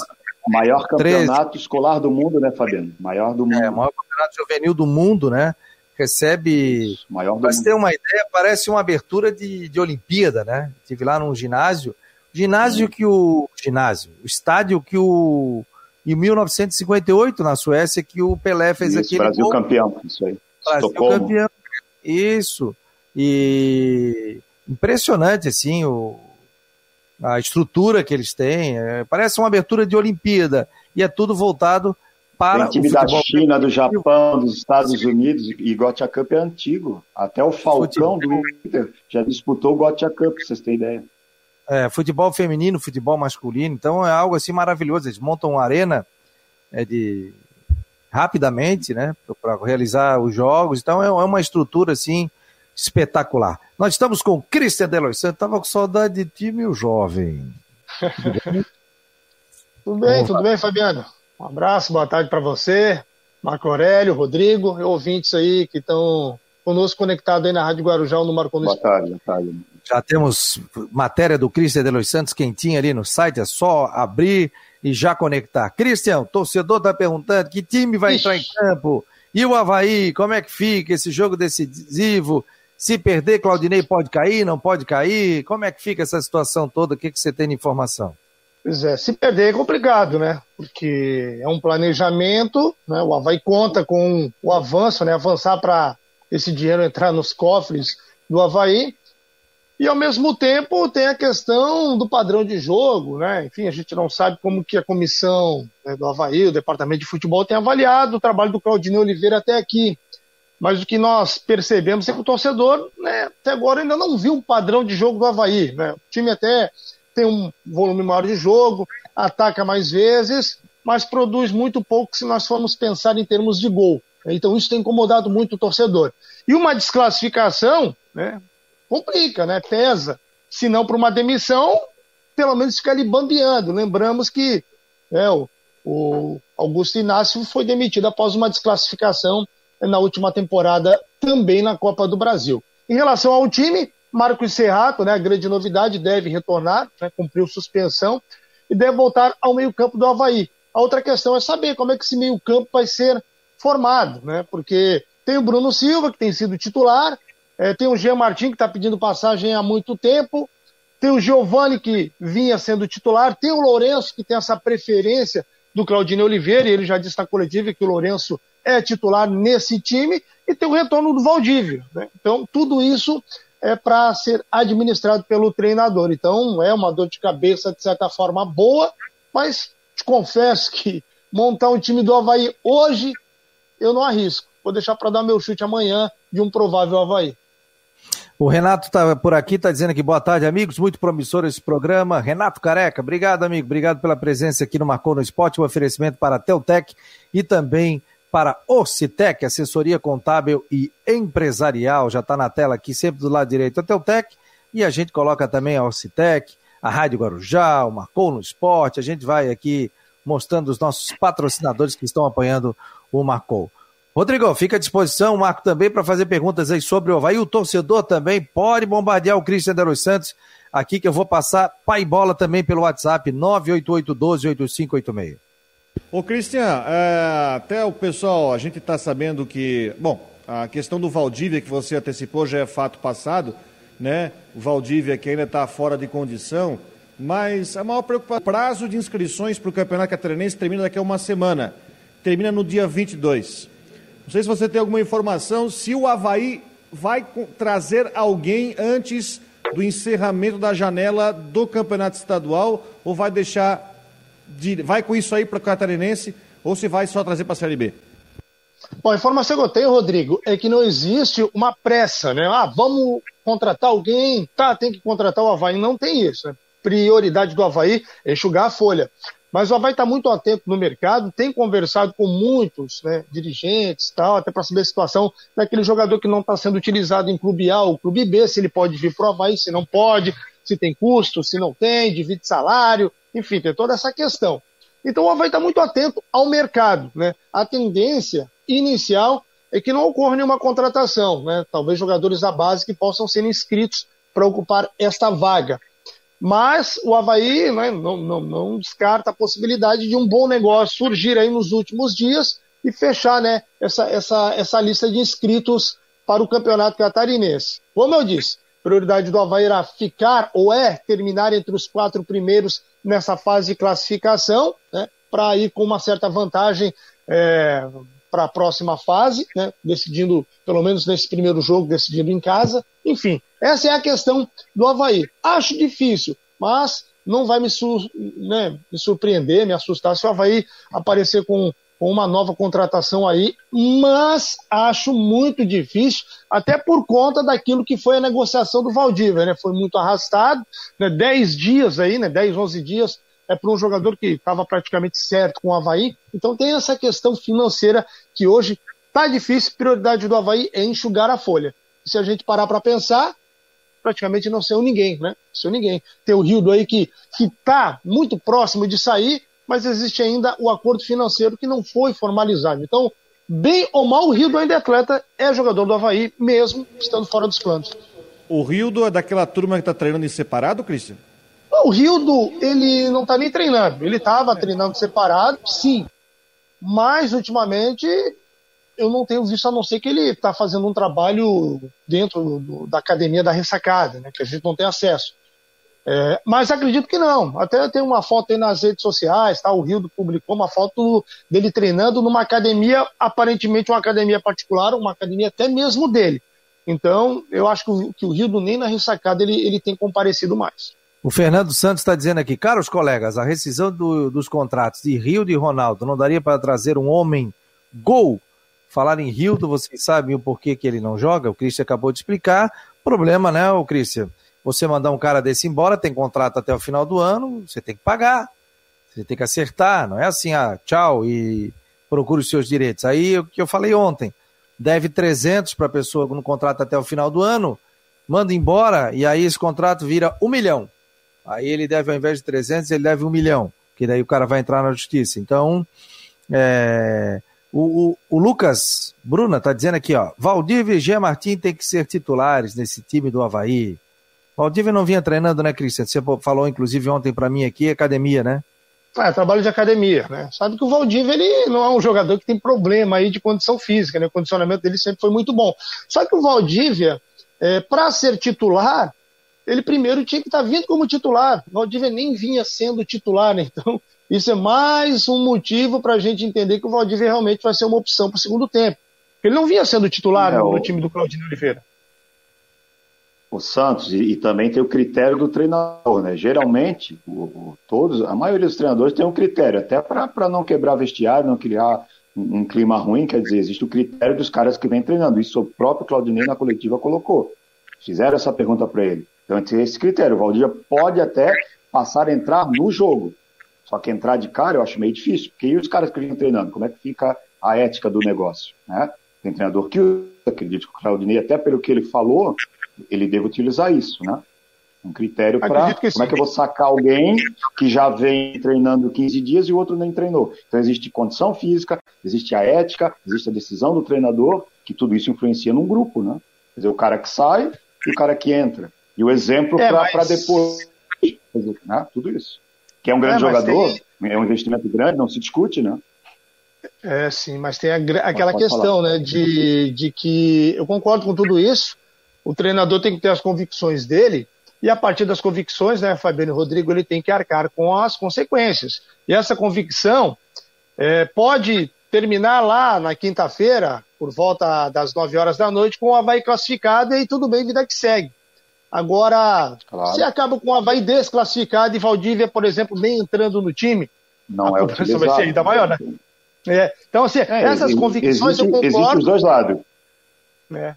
o maior campeonato 13. escolar do mundo, né, Fabiano? Maior do mundo. É, o maior campeonato juvenil do mundo, né? Recebe. Maior do Pra você ter uma ideia, parece uma abertura de, de Olimpíada, né? Tive lá num ginásio. Ginásio que o. Ginásio. O estádio que o em 1958, na Suécia, que o Pelé fez isso, aquele Brasil gol. campeão, isso aí. Brasil Estocolmo. campeão. Isso. E impressionante, assim, o, a estrutura que eles têm. É, parece uma abertura de Olimpíada. E é tudo voltado para Tem time o da China, do Japão, dos Estados Unidos. E Gotia Cup é antigo. Até o Falcão do Inter já disputou o Gotia Cup, pra vocês terem ideia é, futebol feminino, futebol masculino, então é algo assim maravilhoso. Eles montam uma arena é, de rapidamente, né, para realizar os jogos. Então é, é, uma estrutura assim espetacular. Nós estamos com Cristian Delois Santos. Tava com saudade de ti, meu jovem. tudo bem, tudo bem, Fabiano. Um abraço, boa tarde para você, Marco Aurélio, Rodrigo e ouvintes aí que estão conosco conectados aí na Rádio Guarujá no Marco Boa tarde, boa tarde. Já temos matéria do Cristian de Los Santos quentinha ali no site, é só abrir e já conectar. Cristian, torcedor está perguntando que time vai Ixi. entrar em campo. E o Havaí, como é que fica esse jogo decisivo? Se perder, Claudinei pode cair, não pode cair? Como é que fica essa situação toda? O que, que você tem de informação? Pois é, se perder é complicado, né? Porque é um planejamento, né? O Havaí conta com o avanço, né? Avançar para esse dinheiro entrar nos cofres do Havaí. E ao mesmo tempo tem a questão do padrão de jogo, né? Enfim, a gente não sabe como que a comissão né, do Havaí, o departamento de futebol, tem avaliado o trabalho do Claudinei Oliveira até aqui. Mas o que nós percebemos é que o torcedor, né, até agora ainda não viu o padrão de jogo do Havaí. Né? O time até tem um volume maior de jogo, ataca mais vezes, mas produz muito pouco se nós formos pensar em termos de gol. Então isso tem incomodado muito o torcedor. E uma desclassificação, né, complica, né? Pesa. Se não para uma demissão, pelo menos fica ali bambeando. Lembramos que né, o, o Augusto Inácio foi demitido após uma desclassificação na última temporada, também na Copa do Brasil. Em relação ao time, Marcos Serrato, né, a grande novidade, deve retornar, né, cumpriu suspensão e deve voltar ao meio-campo do Havaí. A outra questão é saber como é que esse meio-campo vai ser formado, né? Porque tem o Bruno Silva, que tem sido titular, é, tem o Jean Martin, que está pedindo passagem há muito tempo. Tem o Giovani, que vinha sendo titular. Tem o Lourenço, que tem essa preferência do Claudinei Oliveira, e ele já disse na coletiva que o Lourenço é titular nesse time. E tem o retorno do Valdívio. Né? Então, tudo isso é para ser administrado pelo treinador. Então, é uma dor de cabeça, de certa forma, boa, mas te confesso que montar um time do Havaí hoje, eu não arrisco. Vou deixar para dar meu chute amanhã de um provável Havaí. O Renato está por aqui, está dizendo que boa tarde, amigos. Muito promissor esse programa. Renato Careca, obrigado, amigo. Obrigado pela presença aqui no Marcou no Esporte. Um oferecimento para a Teltec e também para Orcitec, assessoria contábil e empresarial. Já está na tela aqui, sempre do lado direito a Teltec. E a gente coloca também a Orcitec, a Rádio Guarujá, o Marcou no Esporte. A gente vai aqui mostrando os nossos patrocinadores que estão apoiando o Marcou. Rodrigo, fica à disposição, Marco, também para fazer perguntas aí sobre o Havaí. O torcedor também pode bombardear o Cristian de los Santos aqui, que eu vou passar pai bola também pelo WhatsApp 988-12-8586. Ô, Cristian, é, até o pessoal, a gente está sabendo que, bom, a questão do Valdívia que você antecipou já é fato passado, né? O Valdívia que ainda está fora de condição, mas a maior preocupação, prazo de inscrições para o Campeonato Catarinense termina daqui a uma semana, termina no dia 22. Não sei se você tem alguma informação se o Havaí vai trazer alguém antes do encerramento da janela do Campeonato Estadual ou vai deixar de, vai com isso aí para o Catarinense ou se vai só trazer para a Série B? Bom, a informação que eu tenho, Rodrigo, é que não existe uma pressa, né? Ah, vamos contratar alguém, tá, tem que contratar o Havaí. Não tem isso, né? Prioridade do Havaí é enxugar a folha. Mas o Havaí está muito atento no mercado, tem conversado com muitos né, dirigentes, tal, até para saber a situação daquele jogador que não está sendo utilizado em clube A ou clube B, se ele pode vir para o Havaí, se não pode, se tem custo, se não tem, divide salário, enfim, tem toda essa questão. Então o Havaí está muito atento ao mercado. Né? A tendência inicial é que não ocorra nenhuma contratação, né? talvez jogadores da base que possam ser inscritos para ocupar esta vaga. Mas o Havaí né, não, não, não, descarta a possibilidade de um bom negócio surgir aí nos últimos dias e fechar né, essa, essa, essa lista de inscritos para o campeonato catarinense. Como eu disse, prioridade do Havaí era ficar ou é terminar entre os quatro primeiros nessa fase de classificação, né, para ir com uma certa vantagem é, para a próxima fase, né, decidindo, pelo menos nesse primeiro jogo, decidindo em casa. Enfim, essa é a questão do Havaí. Acho difícil, mas não vai me, sur né, me surpreender, me assustar se o Havaí aparecer com, com uma nova contratação aí, mas acho muito difícil, até por conta daquilo que foi a negociação do Valdívia, né? Foi muito arrastado, né? 10 dias aí, né? 10, 11 dias é para um jogador que estava praticamente certo com o Havaí. Então tem essa questão financeira que hoje está difícil. Prioridade do Havaí é enxugar a folha. E se a gente parar para pensar, praticamente não saiu ninguém, né? Saiu ninguém. Tem o Rildo aí que está muito próximo de sair, mas existe ainda o acordo financeiro que não foi formalizado. Então, bem ou mal, o Rildo ainda é atleta, é jogador do Havaí, mesmo estando fora dos planos. O Rildo é daquela turma que está treinando em separado, Cristian? O Rildo, ele não está nem treinando. Ele estava treinando separado, sim. Mas, ultimamente, eu não tenho visto, a não ser que ele está fazendo um trabalho dentro do, da academia da ressacada, né, que a gente não tem acesso. É, mas acredito que não. Até tem uma foto aí nas redes sociais, tá? o Rildo publicou uma foto dele treinando numa academia, aparentemente uma academia particular, uma academia até mesmo dele. Então, eu acho que o, que o Rildo nem na ressacada ele, ele tem comparecido mais. O Fernando Santos está dizendo aqui, caros colegas, a rescisão do, dos contratos de Rio e Ronaldo não daria para trazer um homem gol? Falar em Rildo, vocês sabem o porquê que ele não joga? O Cristian acabou de explicar. Problema, né, o? Você mandar um cara desse embora, tem contrato até o final do ano, você tem que pagar. Você tem que acertar, não é assim, ah, tchau e procure os seus direitos. Aí o que eu falei ontem, deve 300 para a pessoa no contrato até o final do ano, manda embora e aí esse contrato vira um milhão. Aí ele deve, ao invés de 300, ele deve um milhão, que daí o cara vai entrar na justiça. Então, é, o, o, o, Lucas Bruna está dizendo aqui, ó, Valdívia e Gê Martin tem que ser titulares nesse time do Havaí. Valdívia não vinha treinando, né, Cristian? Você falou, inclusive, ontem para mim aqui, academia, né? É, trabalho de academia, né? Sabe que o Valdívia, ele não é um jogador que tem problema aí de condição física, né? O condicionamento dele sempre foi muito bom. Só que o Valdívia, é, para ser titular, ele primeiro tinha que estar tá vindo como titular. Valdívia nem vinha sendo titular, né? Então, isso é mais um motivo para a gente entender que o Valdívia realmente vai ser uma opção para o segundo tempo. Ele não vinha sendo titular no, no time do Claudinho Oliveira. O Santos, e, e, também tem o critério do treinador, né? Geralmente, o, o, todos, a maioria dos treinadores tem um critério, até para não quebrar vestiário, não criar um, um, clima ruim, quer dizer, existe o critério dos caras que vêm treinando. Isso o próprio Claudinei na coletiva colocou. Fizeram essa pergunta para ele. Então tem esse critério. O Valdívia pode até passar a entrar no jogo. Só que entrar de cara eu acho meio difícil. Porque e os caras que vêm treinando? Como é que fica a ética do negócio? Né? Tem treinador que acredito que o Claudinei, até pelo que ele falou, ele deve utilizar isso, né? Um critério para como é que eu vou sacar alguém que já vem treinando 15 dias e o outro nem treinou. Então existe condição física, existe a ética, existe a decisão do treinador, que tudo isso influencia num grupo, né? Quer dizer, o cara que sai e o cara que entra. E o exemplo é, para mas... depois. Né? Tudo isso. Que é um grande é, jogador, tem... é um investimento grande, não se discute, né? É, sim, mas tem a, aquela questão, falar. né, de, de que eu concordo com tudo isso, O treinador tem que ter as convicções dele e a partir das convicções, né, Fabiano Rodrigo, ele tem que arcar com as consequências. E essa convicção é, pode terminar lá na quinta-feira, por volta das 9 horas da noite, com o Havaí classificado e tudo bem, vida que segue. Agora, claro. se acaba com o Havaí desclassificado e Valdívia, por exemplo, nem entrando no time, não a é vai ser ainda maior, né? É. Então, assim, é, essas convicções existe, eu concordo. Existem os dois lados. É.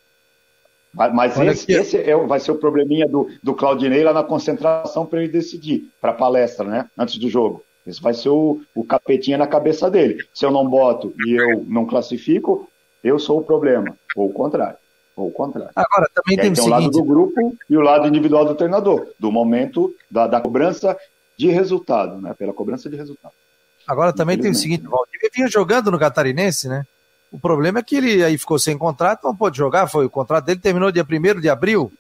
Mas esse, esse é, vai ser o probleminha do, do Claudinei lá na concentração para ele decidir, para a palestra, né? Antes do jogo. Esse vai ser o, o capetinha na cabeça dele. Se eu não boto e eu não classifico, eu sou o problema. Ou o contrário. Ou o contrário. Agora, também tem, tem o lado do grupo e o lado individual do treinador, do momento da, da cobrança de resultado, né? Pela cobrança de resultado. Agora também tem o seguinte, o Valdívia vinha jogando no Catarinense, né? O problema é que ele aí ficou sem contrato, não pôde jogar, foi o contrato dele terminou dia 1 de abril.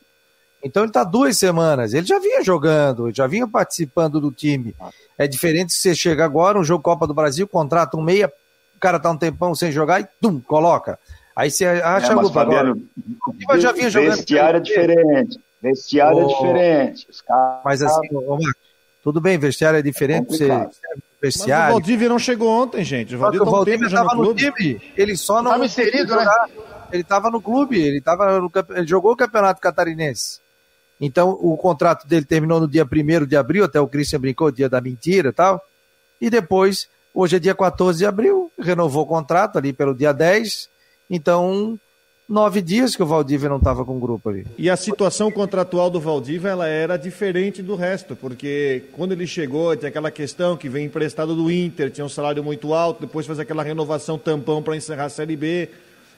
Então ele está duas semanas. Ele já vinha jogando, já vinha participando do time. É diferente se você chega agora, um jogo Copa do Brasil, contrata um meia, o cara tá um tempão sem jogar e tum, coloca. Aí você acha é, mas, Fabiano, agora. já vinha jogando. Vestiário é diferente. Vestiário oh, é diferente. Caras... Mas assim, ô, Marcos, tudo bem, vestiário é diferente, é você vestiário. Mas o Valdívia não chegou ontem, gente. O Valdívia, o Valdívia estava no, no, time. Ele só não. Estava inserido, né? Ele estava no clube, ele, tava no, ele jogou o Campeonato Catarinense. Então, o contrato dele terminou no dia 1 de abril, até o Christian brincou, dia da mentira e tal. E depois, hoje é dia 14 de abril, renovou o contrato ali pelo dia 10. Então, nove dias que o Valdívia não estava com o grupo ali. E a situação contratual do Valdívia ela era diferente do resto, porque quando ele chegou, tinha aquela questão que vem emprestado do Inter, tinha um salário muito alto, depois faz aquela renovação tampão para encerrar a Série B.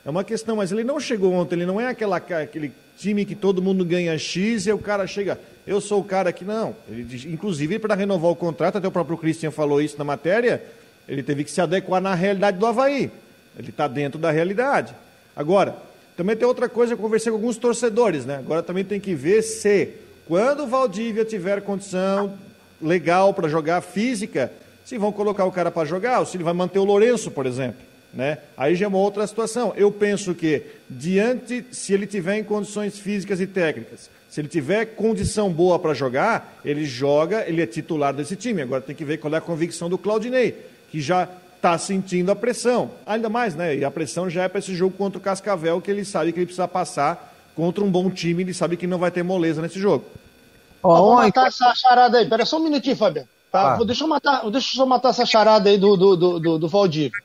É uma questão, mas ele não chegou ontem, ele não é aquela, aquele time que todo mundo ganha X e o cara chega, eu sou o cara que não. Ele, inclusive, para renovar o contrato, até o próprio Christian falou isso na matéria, ele teve que se adequar na realidade do Havaí. Ele está dentro da realidade. Agora, também tem outra coisa, eu conversei com alguns torcedores, né? Agora também tem que ver se, quando o Valdívia tiver condição legal para jogar física, se vão colocar o cara para jogar, ou se ele vai manter o Lourenço, por exemplo. Né? Aí já é uma outra situação. Eu penso que, diante, se ele tiver em condições físicas e técnicas, se ele tiver condição boa para jogar, ele joga, ele é titular desse time. Agora tem que ver qual é a convicção do Claudinei, que já está sentindo a pressão. Ainda mais, né? E a pressão já é para esse jogo contra o Cascavel, que ele sabe que ele precisa passar contra um bom time, ele sabe que não vai ter moleza nesse jogo. Ó, vamos matar essa charada aí. Pera só um minutinho, Fabiano. Tá? Ah. Deixa, eu matar, deixa eu só matar essa charada aí do, do, do, do, do Valdívia.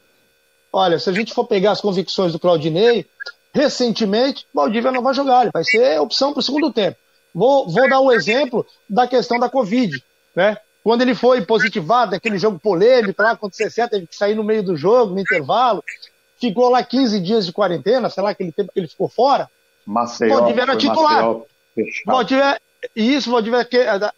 Olha, se a gente for pegar as convicções do Claudinei, recentemente, Valdívia não vai jogar, ele vai ser opção para o segundo tempo. Vou, vou dar um exemplo da questão da Covid, né? Quando ele foi positivado, aquele jogo polêmico lá contra o CC, teve que sair no meio do jogo, no intervalo, ficou lá 15 dias de quarentena, sei lá, aquele tempo que ele ficou fora. Maceió, Valdívia era titular. Valdívia, isso, Valdívia,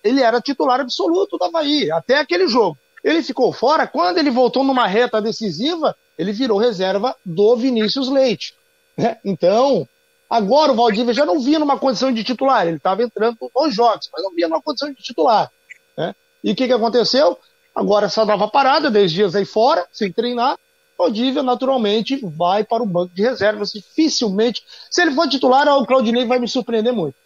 ele era titular absoluto do Havaí, até aquele jogo. Ele ficou fora, quando ele voltou numa reta decisiva, ele virou reserva do Vinícius Leite. Né? Então, agora o Valdívia já não vinha numa condição de titular, ele estava entrando nos jogos, mas não vinha numa condição de titular. Né? E o que, que aconteceu? Agora essa nova parada, 10 dias aí fora, sem treinar, Valdívia naturalmente vai para o banco de reservas. Dificilmente, se ele for titular, o Claudinei vai me surpreender muito.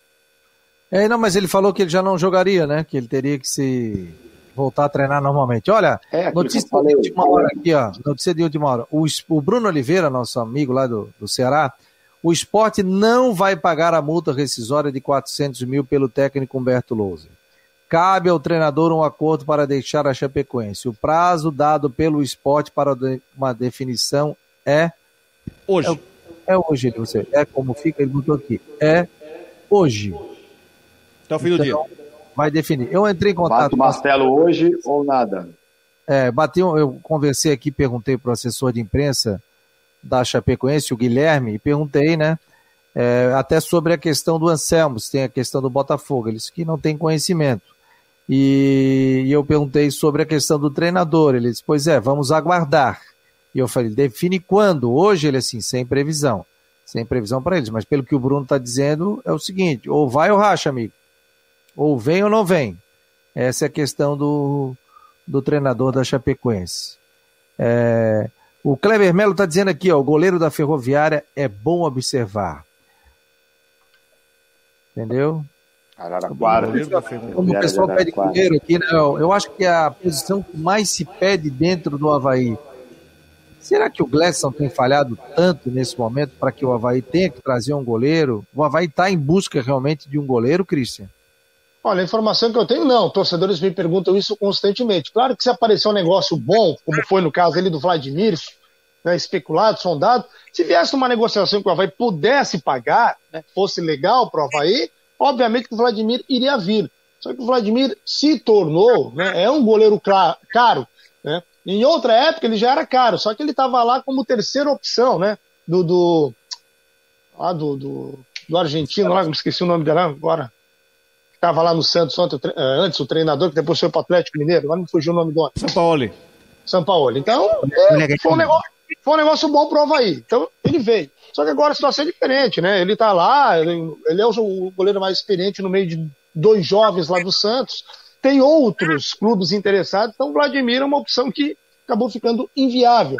É, não, mas ele falou que ele já não jogaria, né? Que ele teria que se voltar a treinar normalmente. Olha, é, notícia de última hora aqui, ó. Notícia de última hora. O, o Bruno Oliveira, nosso amigo lá do, do Ceará, o esporte não vai pagar a multa rescisória de 400 mil pelo técnico Humberto Lousa. Cabe ao treinador um acordo para deixar a Chapecoense. O prazo dado pelo esporte para uma definição é. Hoje. É, é hoje, você. É como fica, ele botou aqui. É hoje. Até o fim do dia. Então, vai definir. Eu entrei em contato. Bate o martelo hoje ou nada? É, bati, eu conversei aqui, perguntei para o assessor de imprensa da Chapecoense, o Guilherme, e perguntei, né? É, até sobre a questão do Anselmo, se tem a questão do Botafogo. Eles que não têm conhecimento. E, eu perguntei sobre a questão do treinador. Ele disse: Pois é, vamos aguardar. E eu falei: define quando? Hoje ele assim, sem previsão. Sem previsão para eles. Mas pelo que o Bruno está dizendo, é o seguinte: ou vai ou racha, amigo. Ou vem ou não vem. Essa é a questão do, do treinador da Chapecoense. É, o Kleber Melo está dizendo aqui: ó, o goleiro da Ferroviária é bom observar. Entendeu? Araraquara. Como o pessoal pede goleiro aqui, né? Eu acho que a posição que mais se pede dentro do Havaí. Será que o Gladson tem falhado tanto nesse momento para que o Havaí tenha que trazer um goleiro? O Havaí está em busca realmente de um goleiro, Christian? Olha, a informação que eu tenho, não. Torcedores me perguntam isso constantemente. Claro que se aparecer um negócio bom, como foi no caso ali do Vladimir, né, especulado, sondado, se viesse uma negociação que o Havaí pudesse pagar, né, fosse legal para o Havaí, obviamente que o Vladimir iria vir. Só que o Vladimir se tornou, né, é um goleiro caro. Né? Em outra época ele já era caro, só que ele estava lá como terceira opção, né? Do, do, lá do, do, do argentino, lá, me esqueci o nome dele agora. Estava lá no Santos ontem, eh, antes, o treinador, que depois foi para o Atlético Mineiro, agora me fugiu o nome do homem. São Paulo. São Paulo. Então, é, foi, um negócio, foi um negócio bom pro Havaí. Então, ele veio. Só que agora a situação é diferente, né? Ele tá lá, ele, ele é o goleiro mais experiente no meio de dois jovens lá do Santos. Tem outros clubes interessados, então o Vladimir é uma opção que acabou ficando inviável.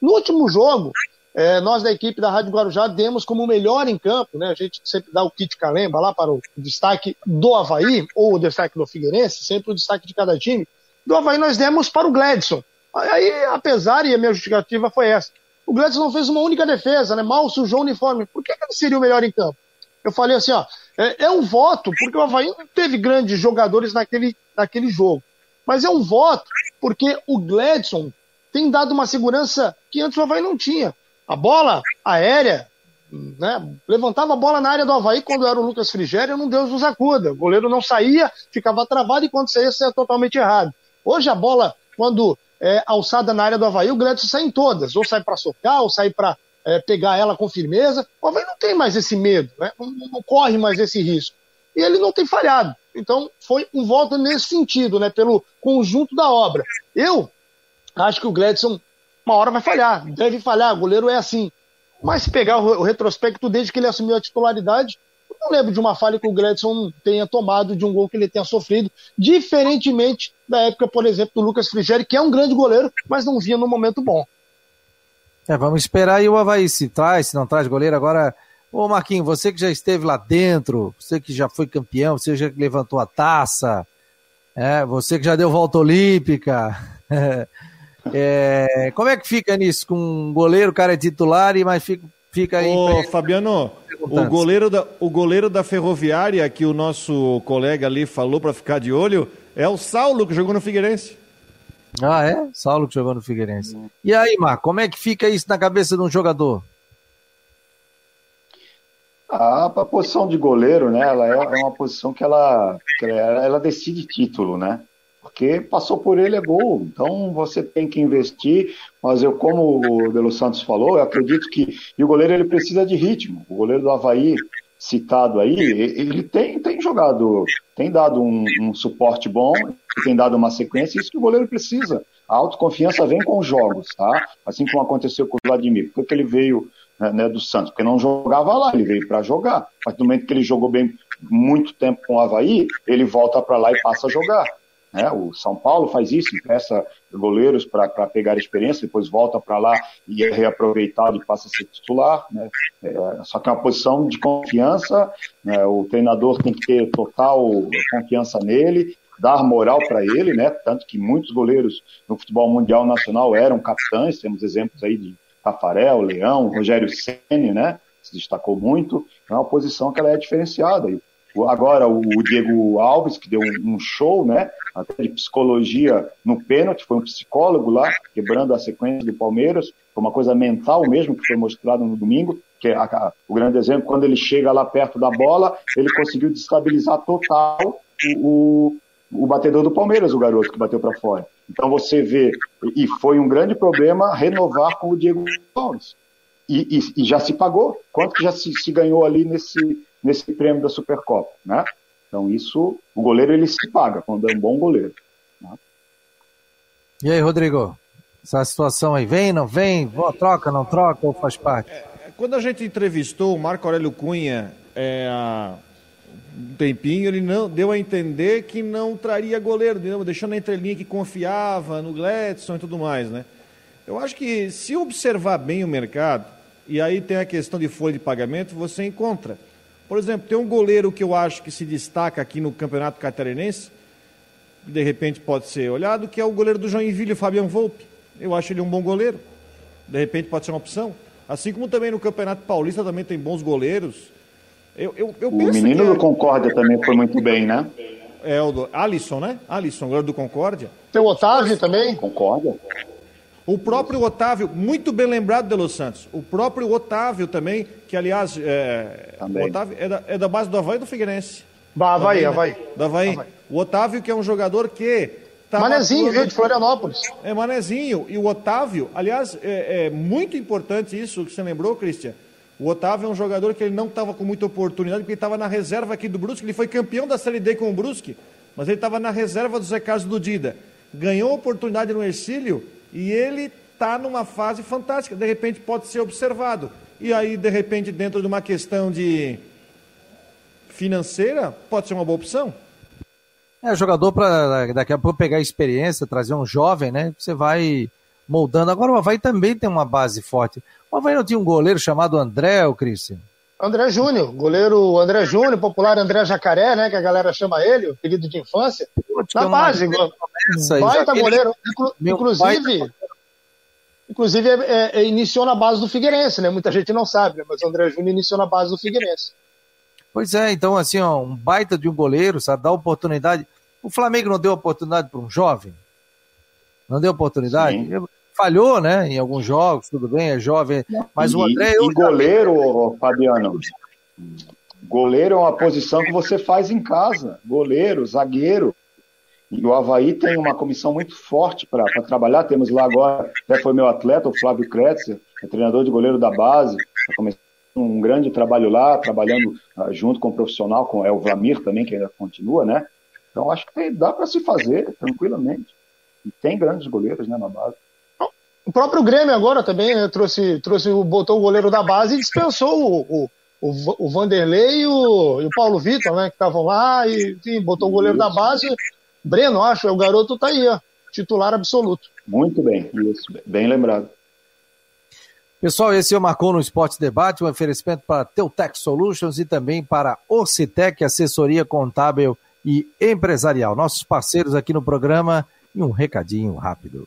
No último jogo, é, nós da equipe da Rádio Guarujá demos como melhor em campo, né? A gente sempre dá o kit calemba lá para o destaque do Havaí, ou o destaque do Figueirense, sempre o destaque de cada time. Do Havaí nós demos para o Gladson. Aí, apesar, e a minha justificativa foi essa, o Gladson não fez uma única defesa, né? Mal sujou o uniforme. Por que, ele seria o melhor em campo? Eu falei assim, ó, é, é um voto, porque o Havaí não teve grandes jogadores naquele, naquele jogo. Mas é um voto porque o Gladson tem dado uma segurança que antes o Havaí não tinha. A bola aérea, né, levantava a bola na área do Havaí quando era o Lucas Frigério, não Deus nos acuda. O goleiro não saía, ficava travado e quando saía, saía totalmente errado. Hoje a bola, quando é alçada na área do Havaí, o Gladson sai em todas. Ou sai para socar, ou sai para é, pegar ela com firmeza. O Havaí não tem mais esse medo, né? não, não corre mais esse risco. E ele não tem falhado. Então foi um voto nesse sentido, né? Pelo conjunto da obra. Eu acho que o Gladson uma hora vai falhar, deve falhar, o goleiro é assim. Mas se pegar o retrospecto desde que ele assumiu a titularidade, não lembro de uma falha que o Gladson tenha tomado, de um gol que ele tenha sofrido, diferentemente da época, por exemplo, do Lucas Frigeri, que é um grande goleiro, mas não vinha no momento bom. É, vamos esperar aí o Havaí se traz, se não traz goleiro. Agora, ô Marquinhos, você que já esteve lá dentro, você que já foi campeão, você já levantou a taça, é, você que já deu volta olímpica. É, como é que fica nisso? Com um goleiro, o cara é titular, e mas fica, fica aí. Ô, Fabiano, o goleiro, da, o goleiro da Ferroviária, que o nosso colega ali falou para ficar de olho, é o Saulo, que jogou no Figueirense. Ah, é? Saulo que jogou no Figueirense. E aí, Marco, como é que fica isso na cabeça de um jogador? A, a posição de goleiro, né, ela é, é uma posição que ela, que ela, ela decide título, né? Porque passou por ele é gol. Então você tem que investir. Mas eu, como o Belo Santos falou, eu acredito que e o goleiro ele precisa de ritmo. O goleiro do Havaí citado aí, ele tem, tem jogado, tem dado um, um suporte bom, tem dado uma sequência, isso que o goleiro precisa. A autoconfiança vem com os jogos, tá? Assim como aconteceu com o Vladimir. Por que ele veio né, né do Santos? Porque não jogava lá, ele veio para jogar. Mas no momento que ele jogou bem muito tempo com o Havaí, ele volta para lá e passa a jogar. Né? O São Paulo faz isso, empresta goleiros para pegar experiência, depois volta para lá e é reaproveitado e passa a ser titular. Né? É, só que é uma posição de confiança, né? o treinador tem que ter total confiança nele, dar moral para ele, né? tanto que muitos goleiros no futebol mundial nacional eram capitães, temos exemplos aí de Tafarel, Leão, Rogério Ceni, né? se destacou muito, é uma posição que ela é diferenciada. E Agora o Diego Alves, que deu um show, né? Até de psicologia no pênalti, foi um psicólogo lá, quebrando a sequência do Palmeiras, foi uma coisa mental mesmo, que foi mostrado no domingo, que é a, o grande exemplo, quando ele chega lá perto da bola, ele conseguiu destabilizar total o, o, o batedor do Palmeiras, o garoto que bateu para fora. Então você vê, e foi um grande problema renovar com o Diego Alves. E, e, e já se pagou. Quanto que já se, se ganhou ali nesse, nesse prêmio da Supercopa, né? Então isso, o goleiro ele se paga quando é um bom goleiro. Né? E aí, Rodrigo? Essa situação aí vem, não vem? Troca, não troca ou faz parte? É, é, quando a gente entrevistou o Marco Aurélio Cunha é, há um tempinho, ele não deu a entender que não traria goleiro, deixando a entrelinha que confiava no Gladson e tudo mais, né? Eu acho que se observar bem o mercado, e aí tem a questão de folha de pagamento, você encontra Por exemplo, tem um goleiro que eu acho que se destaca aqui no Campeonato Catarinense, que de repente pode ser olhado, que é o goleiro do Joinville, o Fabian Volpe. Eu acho ele um bom goleiro. De repente pode ser uma opção. Assim como também no Campeonato Paulista também tem bons goleiros. Eu, eu, eu o menino do Concórdia também foi muito bem, né? É o do Alisson, né? Alisson, goleiro do Concórdia. Tem o Otávio também? Concórdia. O próprio Otávio, muito bem lembrado de Los Santos. O próprio Otávio também, que aliás, é, o Otávio é da, é da base do Havaí do Figueirense. Bah, Havaí, né? Havaí. Do Havaí. Havaí. O Otávio, que é um jogador que. Tá Manezinho, veio de Florianópolis. É, Manezinho. E o Otávio, aliás, é, é muito importante isso que você lembrou, Cristian. O Otávio é um jogador que ele não estava com muita oportunidade, porque ele estava na reserva aqui do Brusque. Ele foi campeão da Série D com o Brusque, mas ele estava na reserva do Zé Carlos do Dida. Ganhou oportunidade no Ercílio e ele está numa fase fantástica. De repente pode ser observado. E aí, de repente, dentro de uma questão de financeira, pode ser uma boa opção. É, jogador para daqui a pouco pegar experiência, trazer um jovem, né? Você vai moldando. Agora o Havaí também tem uma base forte. O Havaí não tinha um goleiro chamado André, o Cristian? André Júnior, goleiro André Júnior, popular André Jacaré, né? Que a galera chama ele, o apelido de infância. Na base, baita goleiro. Inclusive, inclusive é, é, é, iniciou na base do Figueirense, né? Muita gente não sabe, né? mas o André Júnior iniciou na base do Figueirense. Pois é, então assim, ó, um baita de um goleiro, sabe, dá oportunidade. O Flamengo não deu oportunidade para um jovem? Não deu oportunidade? Sim. Falhou, né, em alguns jogos, tudo bem, é jovem, mas e, o André... E goleiro, Fabiano, goleiro é uma posição que você faz em casa, goleiro, zagueiro, e o Havaí tem uma comissão muito forte para trabalhar. Temos lá agora, até foi meu atleta, o Flávio Kretzer, é treinador de goleiro da base, está começando um grande trabalho lá, trabalhando uh, junto com o profissional, com é, o Vlamir também, que ainda continua, né? Então acho que dá para se fazer tranquilamente. E tem grandes goleiros né, na base. O próprio Grêmio agora também né, trouxe, trouxe, botou o goleiro da base e dispensou o, o, o, Vanderlei e o, e o Paulo Vitor, né? Que estavam lá e enfim, botou o goleiro da base. Breno, acho, é o garoto tá aí, ó, titular absoluto. Muito bem, isso, bem lembrado. Pessoal, esse é o Marcou no Esporte Debate, um oferecimento para Teutec Solutions e também para Orcitec, assessoria contábil e empresarial. Nossos parceiros aqui no programa e um recadinho rápido.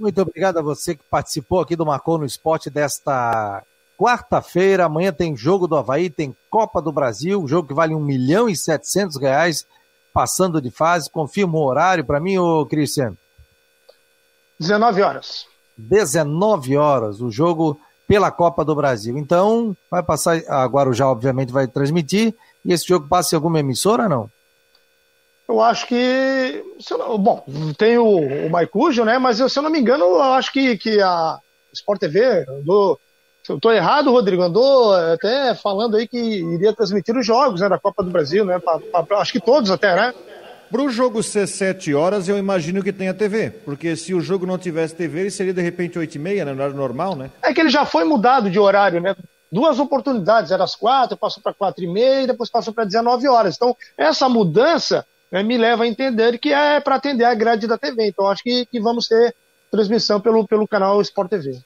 Muito obrigado a você que participou aqui do Marcou no Esporte desta quarta-feira. Amanhã tem jogo do Havaí, tem Copa do Brasil, jogo que vale 1 milhão e 700 reais, passando de fase. Confirma o horário para mim, ô Cristiano? 19 horas. 19 horas, o jogo pela Copa do Brasil. Então, vai passar, a Guarujá obviamente vai transmitir, e esse jogo passa em alguma emissora não? Eu acho que. Bom, tem o, o Maicujo, né? Mas eu, se eu não me engano, eu acho que, que a Sport TV andou. Se eu estou errado, Rodrigo, andou até falando aí que iria transmitir os jogos né, da Copa do Brasil, né? Pra, pra, acho que todos até, né? Para o jogo ser 7 horas, eu imagino que tenha TV. Porque se o jogo não tivesse TV, ele seria de repente 8 e meia, né? No horário normal, né? É que ele já foi mudado de horário, né? Duas oportunidades, era às 4, passou para 4 e meia, depois passou para 19 horas. Então, essa mudança né, me leva a entender que é para atender a grade da TV. Então acho que, que vamos ter transmissão pelo, pelo canal Sport TV.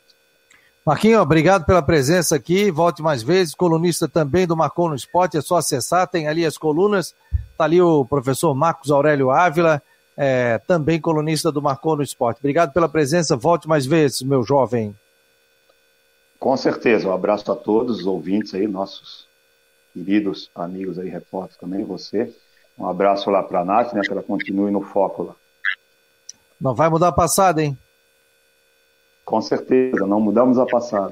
Marquinho, obrigado pela presença aqui. Volte mais vezes. Colunista também do Marcou no Esporte. É só acessar, tem ali as colunas. Está ali o professor Marcos Aurélio Ávila, é, também colunista do Marcou no Esporte. Obrigado pela presença. Volte mais vezes, meu jovem. Com certeza, um abraço a todos os ouvintes aí, nossos queridos amigos aí, repórteres também, você. Um abraço lá para a Nath, né, que ela continue no foco lá. Não vai mudar a passada, hein? Com certeza, não mudamos a passada.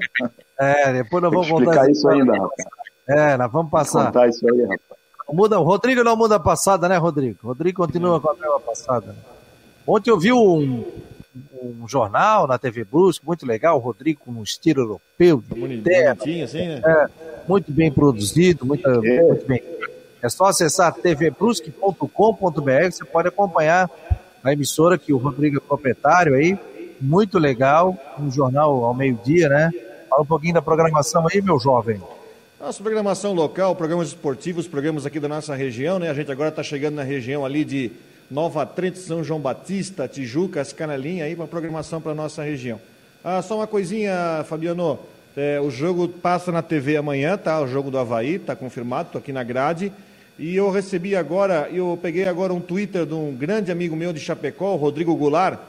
É, depois nós vamos explicar isso ainda, rapaz. É, nós vamos passar. Contar isso aí, rapaz. Muda, o Rodrigo não muda a passada, né, Rodrigo? Rodrigo continua com a mesma passada. Né? Ontem eu vi um, um jornal na TV Brusque, muito legal, o Rodrigo com um estilo europeu, bonitinho, assim, né? É, muito bem produzido, muito, é. muito bem. É só acessar tvbrusque.com.br, você pode acompanhar a emissora que o Rodrigo é proprietário aí, muito legal, um jornal ao meio-dia, né? Fala um pouquinho da programação aí, meu jovem. Nossa programação local, programas esportivos, programas aqui da nossa região, né? A gente agora está chegando na região ali de Nova Trento, São João Batista, Tijuca, as Canelinhas aí para programação para nossa região. Ah, só uma coisinha, Fabiano. É, o jogo passa na TV amanhã, tá? O jogo do Havaí, tá confirmado, tô aqui na grade. E eu recebi agora, eu peguei agora um Twitter de um grande amigo meu de Chapecó, Rodrigo Goulart,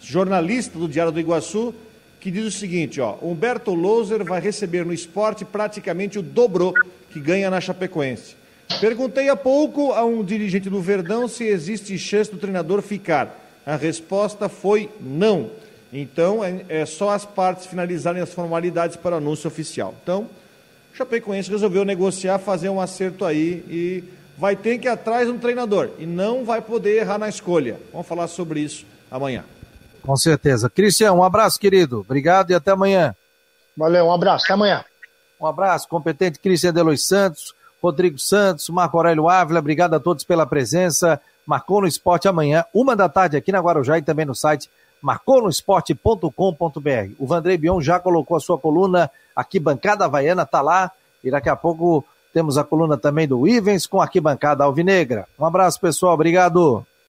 jornalista do Diário do Iguaçu, que diz o seguinte, ó, Humberto Loser vai receber no esporte praticamente o dobro que ganha na Chapecoense. Perguntei há pouco a um dirigente do Verdão se existe chance do treinador ficar. A resposta foi não. Então, é, é só as partes finalizarem as formalidades para o anúncio oficial. Então, o Chapecoense resolveu negociar, fazer um acerto aí e vai ter que ir atrás de um treinador. E não vai poder errar na escolha. Vamos falar sobre isso amanhã. Com certeza. Cristian, um abraço, querido. Obrigado e até amanhã. Valeu, um abraço. Até amanhã. Um abraço, competente Cristian Delois Santos, Rodrigo Santos, Marco Aurélio Ávila. Obrigado a todos pela presença. Marcou no Esporte amanhã, uma da tarde aqui na Guarujá e também no site marconosport.com.br. O Vandrei Bion já colocou a sua coluna aqui, Bancada Havaiana, tá lá. E daqui a pouco temos a coluna também do Ivens com aqui Bancada Alvinegra. Um abraço, pessoal. Obrigado.